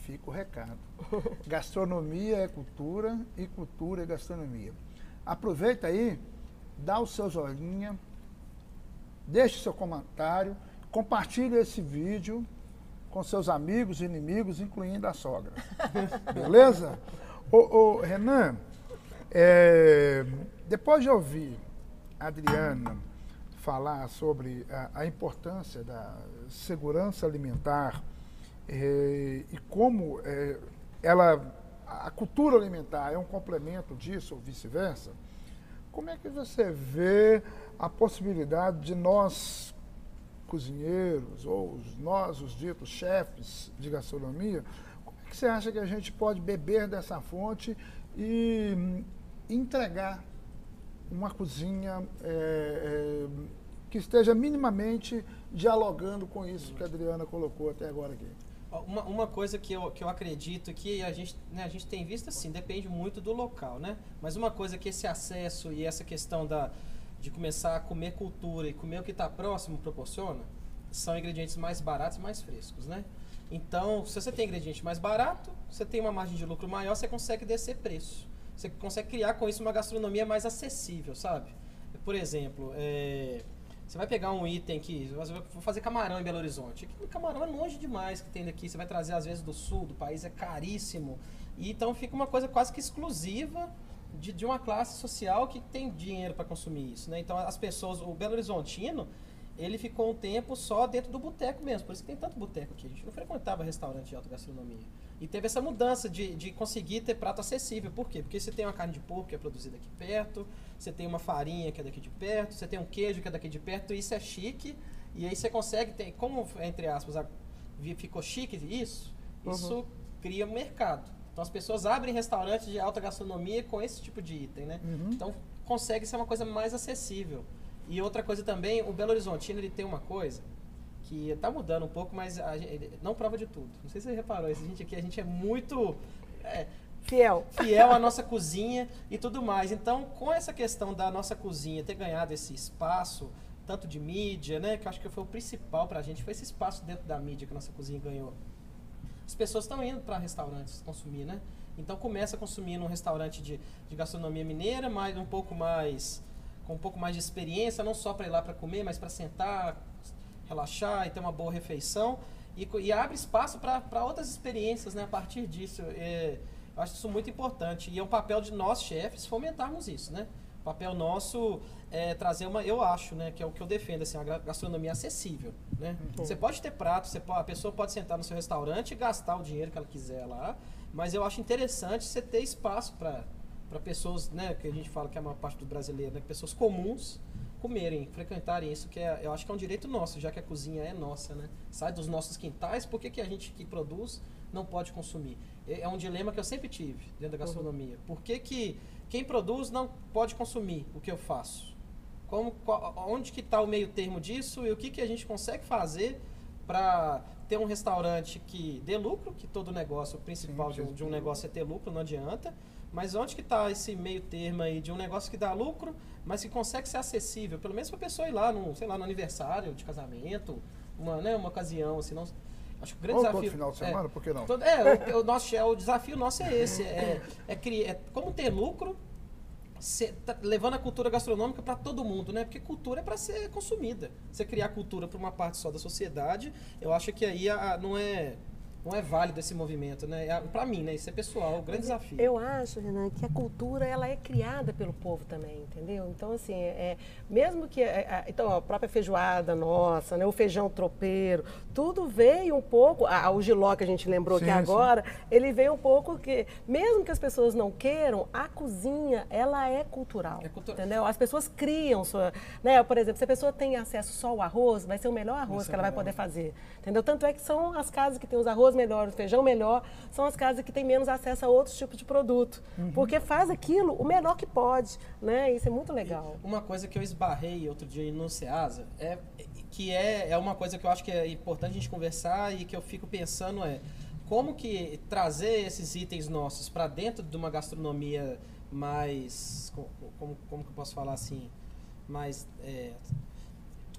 fica o recado. Gastronomia é cultura e cultura é gastronomia. Aproveita aí, dá o seu joinha, deixe seu comentário, compartilhe esse vídeo com seus amigos e inimigos, incluindo a sogra. Beleza? Ô, ô Renan, é, depois de ouvir a Adriana falar sobre a, a importância da segurança alimentar é, e como é, ela a cultura alimentar é um complemento disso ou vice-versa, como é que você vê a possibilidade de nós, cozinheiros, ou nós, os ditos chefes de gastronomia, como é que você acha que a gente pode beber dessa fonte e hum, entregar uma cozinha é, é, que esteja minimamente dialogando com isso que a Adriana colocou até agora aqui? Uma, uma coisa que eu, que eu acredito que a gente, né, a gente tem visto assim, depende muito do local, né? Mas uma coisa que esse acesso e essa questão da, de começar a comer cultura e comer o que está próximo proporciona, são ingredientes mais baratos e mais frescos, né? Então, se você tem ingrediente mais barato, você tem uma margem de lucro maior, você consegue descer preço. Você consegue criar com isso uma gastronomia mais acessível, sabe? Por exemplo, é, você vai pegar um item que. Vou fazer camarão em Belo Horizonte. O camarão é longe demais que tem daqui. Você vai trazer, às vezes, do sul do país, é caríssimo. E então fica uma coisa quase que exclusiva de, de uma classe social que tem dinheiro para consumir isso. Né? Então as pessoas. O Belo Horizontino, ele ficou um tempo só dentro do boteco mesmo. Por isso que tem tanto boteco aqui. A gente não frequentava restaurante de alta gastronomia. E teve essa mudança de, de conseguir ter prato acessível. Por quê? Porque você tem uma carne de porco que é produzida aqui perto, você tem uma farinha que é daqui de perto, você tem um queijo que é daqui de perto, e isso é chique. E aí você consegue ter, como, entre aspas, ficou chique isso, uhum. isso cria mercado. Então as pessoas abrem restaurantes de alta gastronomia com esse tipo de item, né? Uhum. Então consegue ser uma coisa mais acessível. E outra coisa também, o Belo Horizontino ele tem uma coisa que está mudando um pouco, mas gente, não prova de tudo. Não sei se você reparou, a gente aqui a gente é muito é, fiel, fiel à nossa cozinha e tudo mais. Então, com essa questão da nossa cozinha ter ganhado esse espaço, tanto de mídia, né, que eu acho que foi o principal para a gente, foi esse espaço dentro da mídia que a nossa cozinha ganhou. As pessoas estão indo para restaurantes consumir, né? Então começa a consumir num restaurante de, de gastronomia mineira, mas um pouco mais com um pouco mais de experiência, não só para ir lá para comer, mas para sentar, relaxar e ter uma boa refeição. E, e abre espaço para outras experiências né, a partir disso. É, eu acho isso muito importante. E é um papel de nós, chefes, fomentarmos isso. Né? O papel nosso é trazer uma, eu acho, né, que é o que eu defendo, assim, a gastronomia acessível. Né? Uhum. Você pode ter prato, você pode, a pessoa pode sentar no seu restaurante e gastar o dinheiro que ela quiser lá, mas eu acho interessante você ter espaço para pessoas, né, que a gente fala que é a maior parte do brasileiro, né, pessoas comuns, comerem, frequentarem isso, que é, eu acho que é um direito nosso, já que a cozinha é nossa, né? Sai dos nossos quintais, por que, que a gente que produz não pode consumir? É, é um dilema que eu sempre tive dentro da uhum. gastronomia. Por que, que quem produz não pode consumir o que eu faço? Como, qual, onde que está o meio termo disso e o que, que a gente consegue fazer para ter um restaurante que dê lucro, que todo negócio, o principal sim, de, um, de um negócio é ter lucro, não adianta, mas onde que está esse meio termo aí de um negócio que dá lucro, mas que consegue ser acessível, pelo menos para a pessoa ir lá no, sei lá, no aniversário de casamento, uma, né, uma ocasião, assim, não, acho que o grande Ou desafio... todo final de semana, por que não? todo- é, o, o nosso, é, o desafio nosso é esse, é, é, criar, é como ter lucro, se- tá levando a cultura gastronômica para todo mundo, né? Porque cultura é para ser consumida. Você criar cultura para uma parte só da sociedade, eu acho que aí a- a- não é não é válido esse movimento, né? Para mim, né? Isso é pessoal, o grande desafio. Eu acho, Renan, que a cultura ela é criada pelo povo também, entendeu? Então, assim, é, mesmo que. é, é, então, a própria feijoada nossa, né, o feijão tropeiro, tudo veio um pouco. A, o giló que a gente lembrou Sim, aqui sim. agora, ele veio um pouco que, mesmo que as pessoas não queiram, a cozinha, ela é cultural. É cultu- Entendeu? As pessoas criam sua. Né? Por exemplo, se a pessoa tem acesso só ao arroz, vai ser o melhor arroz que ela vai melhor. poder fazer. Entendeu? Tanto é que são as casas que têm os arroz melhor, o feijão melhor, são as casas que têm menos acesso a outros tipos de produto. Uhum. Porque faz aquilo o melhor que pode. Né? Isso é muito legal. Uma coisa que eu esbarrei outro dia no Ceasa é que é, é uma coisa que eu acho que é importante a gente conversar e que eu fico pensando é como que trazer esses itens nossos para dentro de uma gastronomia mais co- como, como que eu posso falar assim mais é,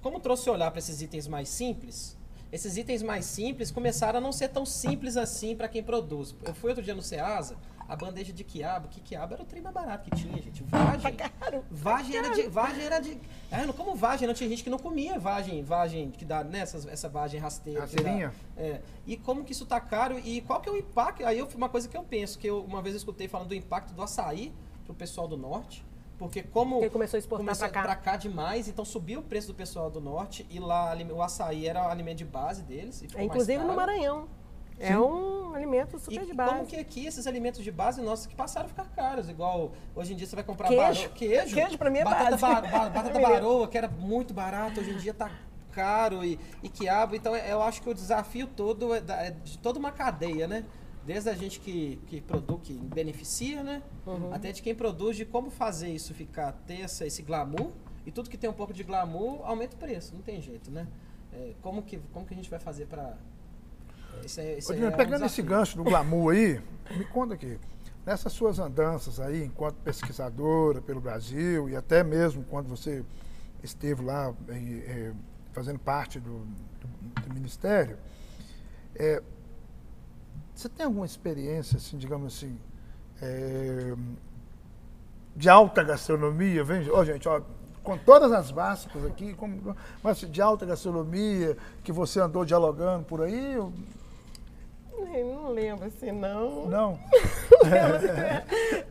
como trouxe olhar para esses itens mais simples esses itens mais simples começaram a não ser tão simples assim para quem produz. Eu fui outro dia no Ceasa, a bandeja de quiabo, que quiabo era o trem mais barato que tinha, gente. Vagem. Vagem era de. Vagem era de. É, não como vagem, não tinha gente que não comia vagem, vagem que dá, né? Essas, essa vagem rasteira. dá. Rasteirinha? É. E como que isso tá caro e qual que é o impacto? Aí eu, uma coisa que eu penso, que eu uma vez eu escutei falando do impacto do açaí pro pessoal do norte. Porque como Porque começou a exportar começou pra cá. demais, então subiu o preço do pessoal do norte e lá o açaí era o alimento de base deles. e É, inclusive no. Maranhão. É um alimento E super de como base. que aqui esses alimentos de base nossos que passaram a ficar caros, igual hoje em dia você vai comprar Queijo. baro- queijo, Queijo pra mim é batata, base. ba- ba- batata baroa, que era muito barato, hoje em dia tá caro e, e quiabo, então é- eu acho que o desafio todo é, da- é de toda uma cadeia, né? Desde a gente que, que produz, que beneficia, né? Uhum. Até de quem produz, de como fazer isso ficar, ter essa, esse glamour, e tudo que tem um pouco de glamour aumenta o preço, não tem jeito, né? É, como, que, como que a gente vai fazer para isso é, isso Ô, aí Dino, é um pegando esse desafio. gancho do glamour aí, me conta aqui. Nessas suas andanças aí, enquanto pesquisadora pelo Brasil, e até mesmo quando você esteve lá eh, fazendo parte do, do- do Ministério, eh, você tem alguma experiência, assim, digamos assim, eh, de alta gastronomia? Vem, ó, gente, ó, com todas as básicas aqui, como, mas assim, de alta gastronomia, que você andou dialogando por aí? Não lembro assim, não. Não.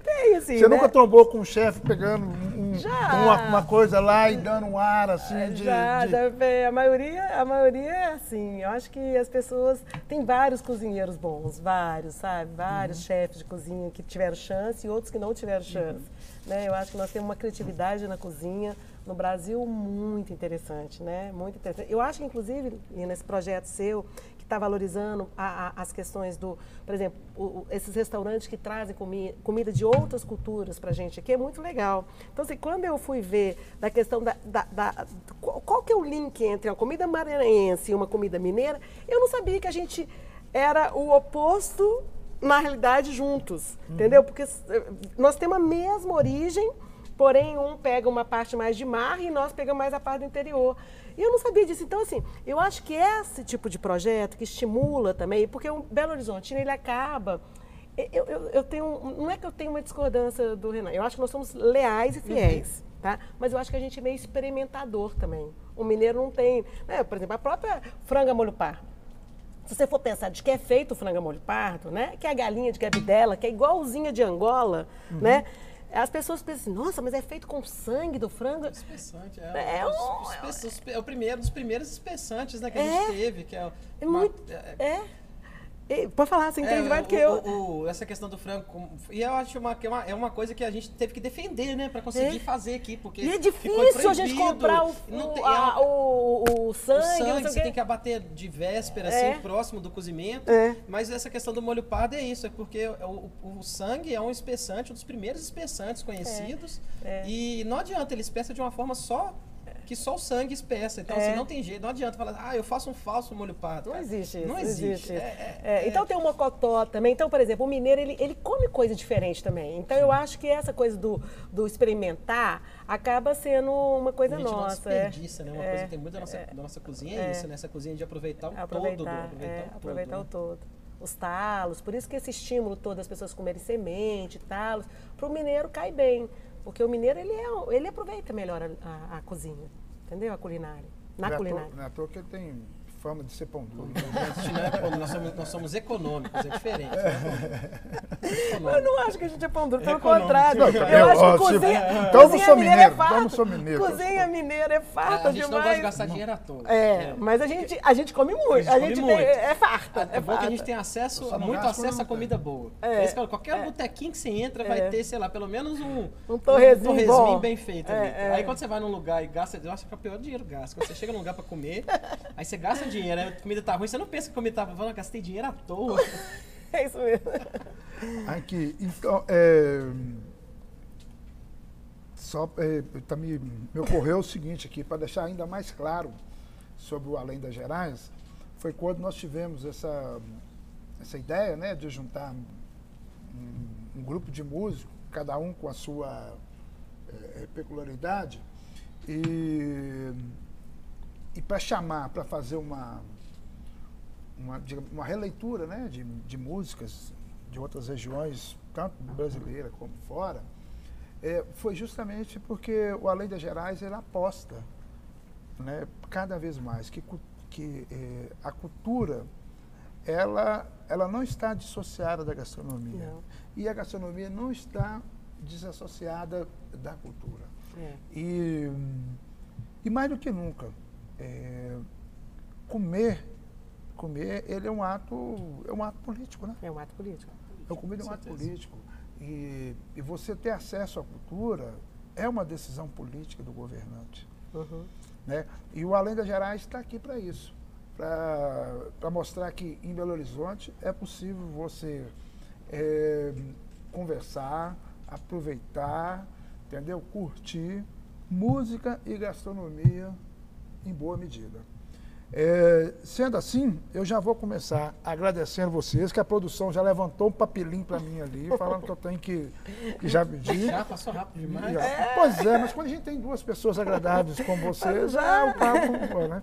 Tem, assim, Você né? nunca trombou com um chefe pegando um- um- uma, uma coisa lá e dando um ar assim de. já, de- já, é, a maioria, a maioria é assim. Eu acho que as pessoas tem vários cozinheiros bons, vários, sabe? Vários Uhum. chefes de cozinha que tiveram chance e outros que não tiveram chance. Uhum. Né? Eu acho que nós temos uma criatividade na cozinha no Brasil muito interessante, né? Muito interessante. Eu acho que inclusive nesse projeto seu que está valorizando a- a- as questões do, por exemplo, o- esses restaurantes que trazem comi- comida de outras culturas para a gente aqui é muito legal. Então, assim, quando eu fui ver da questão da, da- da- qual, qual que é o link entre a comida maranhense e uma comida mineira, eu não sabia que a gente era o oposto na realidade juntos, entendeu? Porque eh, nós temos a mesma origem, porém um pega uma parte mais de mar e nós pegamos mais a parte do interior. E eu não sabia disso. Então, assim, eu acho que esse tipo de projeto que estimula também, porque o Belo Horizonte, ele acaba. Eu, eu, eu tenho. Não é que eu tenho uma discordância do Renan, eu acho que nós somos leais e fiéis. Tá? Mas eu acho que a gente é meio experimentador também. O mineiro não tem. né, Por exemplo, a própria franga molho pardo. Se você for pensar de que é feito o frango a molho pardo, né? Que é a galinha de cabidela, que é igualzinha de Angola, né? As pessoas pensam assim, nossa, mas é feito com sangue do frango. Espessante, É é, um- os- os os- é o primeiro dos primeiros espessantes né, que a É. gente teve, que é, É uma- muito. é- É. E, pode falar, você entende é, mais do que o- eu. o- o- essa questão do frango. E eu acho uma, que é, uma, é uma coisa que a gente teve que defender, né? Pra conseguir É. fazer aqui. Porque E é difícil a gente comprar o, não o, tem- a- é- o, o o sangue, não sangue, você o tem que abater de véspera, É. assim, próximo do cozimento. É. Mas essa questão do molho pardo é isso, é porque o, o- o sangue é um espessante, um dos primeiros espessantes conhecidos. É. E não adianta, ele espessa de uma forma só que só o sangue espessa. Então, É. assim, não tem jeito, não adianta falar, ah, eu faço um falso molho pardo. Não existe isso. Não existe. É, É, é, então tem o mocotó também. Então, por exemplo, o mineiro, ele, ele come coisa diferente também. Então eu acho que essa coisa do, do experimentar acaba sendo uma coisa a gente não nossa. é. desperdiça, né? Uma É, coisa que tem muito da nossa, da nossa cozinha é, isso, né? Essa cozinha de aproveitar o todo, aproveitar, aproveitar é, o todo. aproveitar né? o todo. Os talos, por isso que esse estímulo todo das pessoas comerem semente, talos, para o mineiro cai bem. Porque o mineiro, ele, é, ele aproveita melhor a, a- a cozinha, entendeu? A culinária. Na Não é à toa- culinária. Não é à toa que ele tem fama de ser pão duro. A gente não é nós, somos, nós somos econômicos, é diferente. né? Eu não acho que a gente é pão duro, pelo Econômico. contrário. Não, eu eu- acho que cozinha, então eu não cozinha sou mineira mineiro, é então não farta. mineiro. Cozinha mineira é farta A gente não demais. gosta de gastar dinheiro à toa. É, mas a gente, a gente come muito. A come gente, muito. é farta. É bom que a gente tem acesso, não muito acesso a não tem. comida boa. É, É. Falo, qualquer botequinho que você entra vai É. ter, sei lá, pelo menos um, Um torresminho bom. bem feito É, ali. é. Aí quando você vai num lugar e gasta, eu acho que é o pior dinheiro gasto. Quando você chega num lugar pra comer, aí você gasta dinheiro, aí a comida tá ruim, você não pensa que a comida tá ruim, gastei dinheiro à toa. É isso mesmo. Aqui, então, é, só é, tá me, me ocorreu o seguinte aqui, para deixar ainda mais claro sobre o Além das Gerais, foi quando nós tivemos essa, essa ideia né, de juntar um, um grupo de músicos, cada um com a sua é, peculiaridade, e, e para chamar, para fazer uma, uma, uma releitura né, de, de músicas de outras regiões, tanto brasileira como fora, é, foi justamente porque o Além das Gerais ele aposta né, cada vez mais que, que eh, a cultura ela, ela não está dissociada da gastronomia. Não. E a gastronomia não está desassociada da cultura. É. E, e mais do que nunca, é, comer, comer, ele é um ato, é um ato político, né? É um ato político. A comida é um ato político. E, e você ter acesso à cultura é uma decisão política do governante. Uhum. Né? E o Além das Gerais está aqui para isso, para mostrar que em Belo Horizonte é possível você é, conversar, aproveitar, entendeu? Curtir música e gastronomia em boa medida. É, sendo assim, eu já vou começar agradecendo vocês, que a produção já levantou um papelinho para mim ali, falando que eu tenho que, que já pedir. Já passou rápido demais. Já. Pois é, mas quando a gente tem duas pessoas agradáveis como vocês, já o papo né?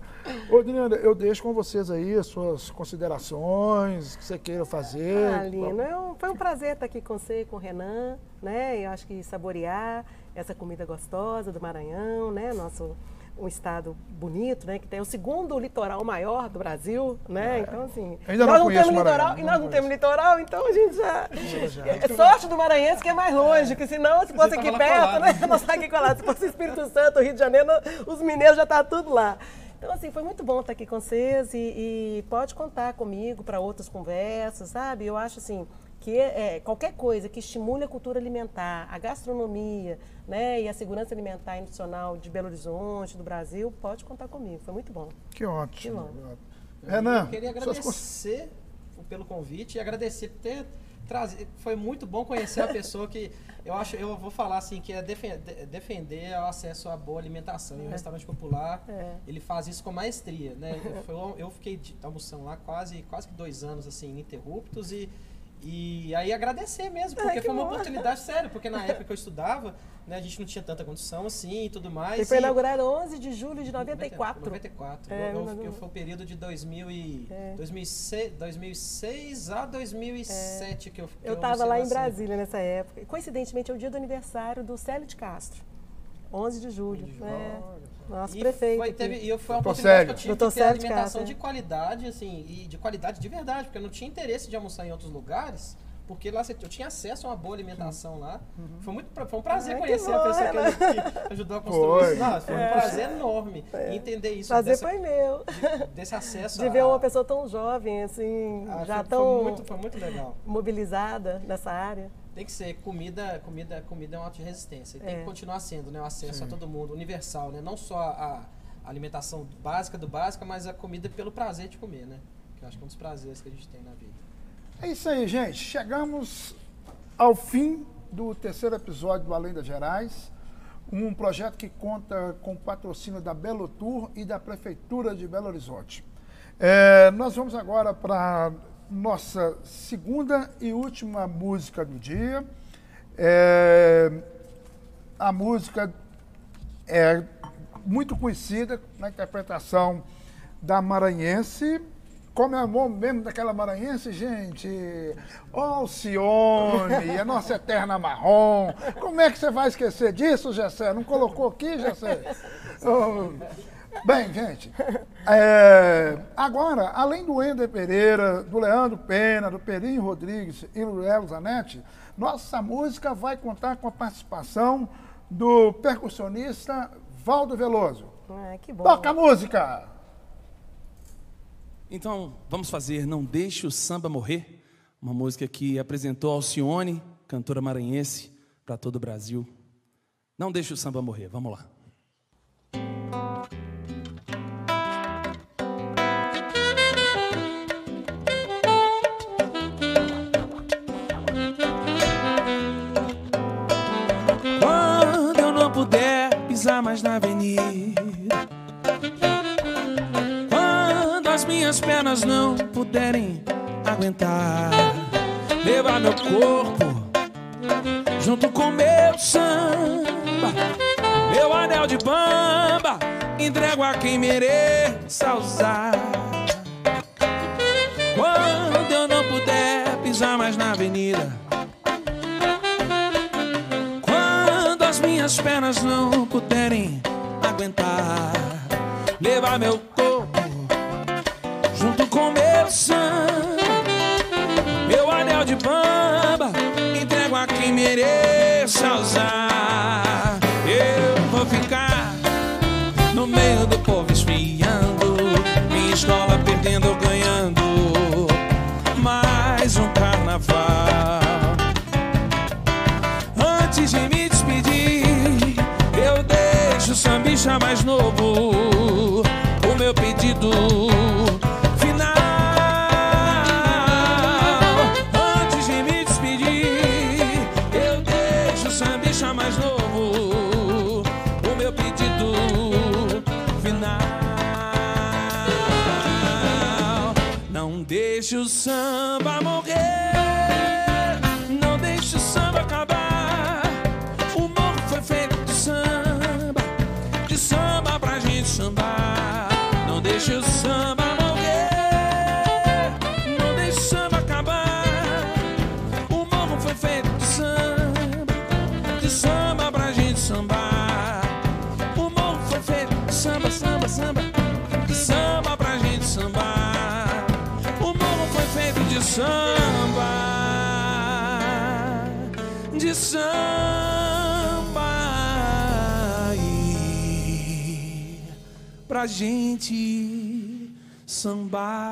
Ô, eu deixo com vocês aí as suas considerações, o que você queira fazer. Ah, Lino, é um- foi um prazer estar aqui com você e com o Renan, né? Eu acho que saborear essa comida gostosa do Maranhão, né? Nosso um estado bonito, né? Que tem o segundo litoral maior do Brasil, né? Então, assim, É. Ainda nós não não temos litoral, e não nós não temos conheço. litoral, então a gente já... já. É sorte do Maranhense que é mais longe, que senão, se fosse aqui perto, colado. né? Nós tá aqui colado. Se fosse Espírito Santo, Rio de Janeiro, os mineiros já tá tudo lá. Então, assim, foi muito bom estar aqui com vocês e, e pode contar comigo para outras conversas, sabe? Eu acho, assim, que é, qualquer coisa que estimule a cultura alimentar, a gastronomia, né? E a segurança alimentar e nutricional de Belo Horizonte, do Brasil, pode contar comigo. Foi muito bom. Que ótimo. Que Renan, Eu queria suas agradecer pelo convite e agradecer por ter trazido. Foi muito bom conhecer a pessoa que eu acho, eu vou falar assim, que é defen- de- defender o acesso a boa alimentação. E o restaurante popular, É. ele faz isso com maestria, né? Eu, eu fiquei de almoção lá quase, quase que dois anos, assim, ininterruptos e. E aí agradecer mesmo, porque Ai, que foi uma bom. oportunidade séria, porque na época que eu estudava, né, a gente não tinha tanta condição assim e tudo mais. Ele foi inaugurado 11 de julho de 94. 94. É, eu, eu, eu- foi o período de 2000 e, É. 2006, 2006 a 2007 que eu que Eu estava lá em sempre. Brasília nessa época. E, coincidentemente, é o dia do aniversário do Célio de Castro. 11 de julho. de julho. É. Nosso E prefeito. Foi, teve, e eu- foi uma oportunidade que eu tive de ter de alimentação de é. qualidade, assim, e de qualidade de verdade, porque eu não tinha interesse de almoçar em outros lugares, porque lá você- eu tinha acesso a uma boa alimentação lá. Foi, muito, foi um prazer Ai, conhecer bom, a pessoa que, que ajudou a construir Foi. isso. Nossa, foi um prazer enorme entender isso. Prazer dessa- foi meu. desse acesso De a- ver uma pessoa tão jovem, assim, Ah, já foi, tão foi muito, foi muito legal. mobilizada nessa área. Tem que ser comida, comida, comida é um ato de resistência. E tem É. que continuar sendo, né? O acesso Sim. a todo mundo, universal, né? Não só a, alimentação básica do básica, mas a comida pelo prazer de comer, né? Que eu acho que é um dos prazeres que a gente tem na vida. É isso aí, gente. Chegamos ao fim do terceiro episódio do Além das Gerais. um projeto que conta com patrocínio da Belo Tour e da Prefeitura de Belo Horizonte. É, nós vamos agora para nossa segunda e última música do dia. É, a música é muito conhecida na interpretação da maranhense. Como é o nome mesmo daquela maranhense, gente? Alcione, a nossa eterna marrom. Como é que você vai esquecer disso, Gessé? Não colocou aqui, Gessé? Oh. Bem, gente, é, agora, além do Ender Pereira, do Leandro Pena, do Perinho Rodrigues e do Léo Zanetti, nossa música vai contar com a participação do percussionista Valdo Veloso. Ah, que bom. Toca a música! Então, vamos fazer Não Deixe o Samba Morrer, uma música que apresentou Alcione, cantora maranhense, para todo o Brasil. Não deixe o samba morrer, vamos lá. Pisar mais na avenida. Quando as minhas pernas não puderem aguentar Levar meu corpo junto com meu samba. Meu anel de bamba entrego a quem mereça usar. Quando eu não puder pisar mais na avenida minhas pernas não puderem aguentar. Levar meu corpo junto com meu sangue. Meu anel de bamba entrego a quem mereça usar. Eu vou ficar meu deixe o samba morrer. Não deixe o samba acabar. O morro foi feito de samba, de samba pra gente sambar. O morro foi feito de samba, samba, samba, de samba pra gente sambar. O morro foi feito de samba, de samba e pra gente sambar.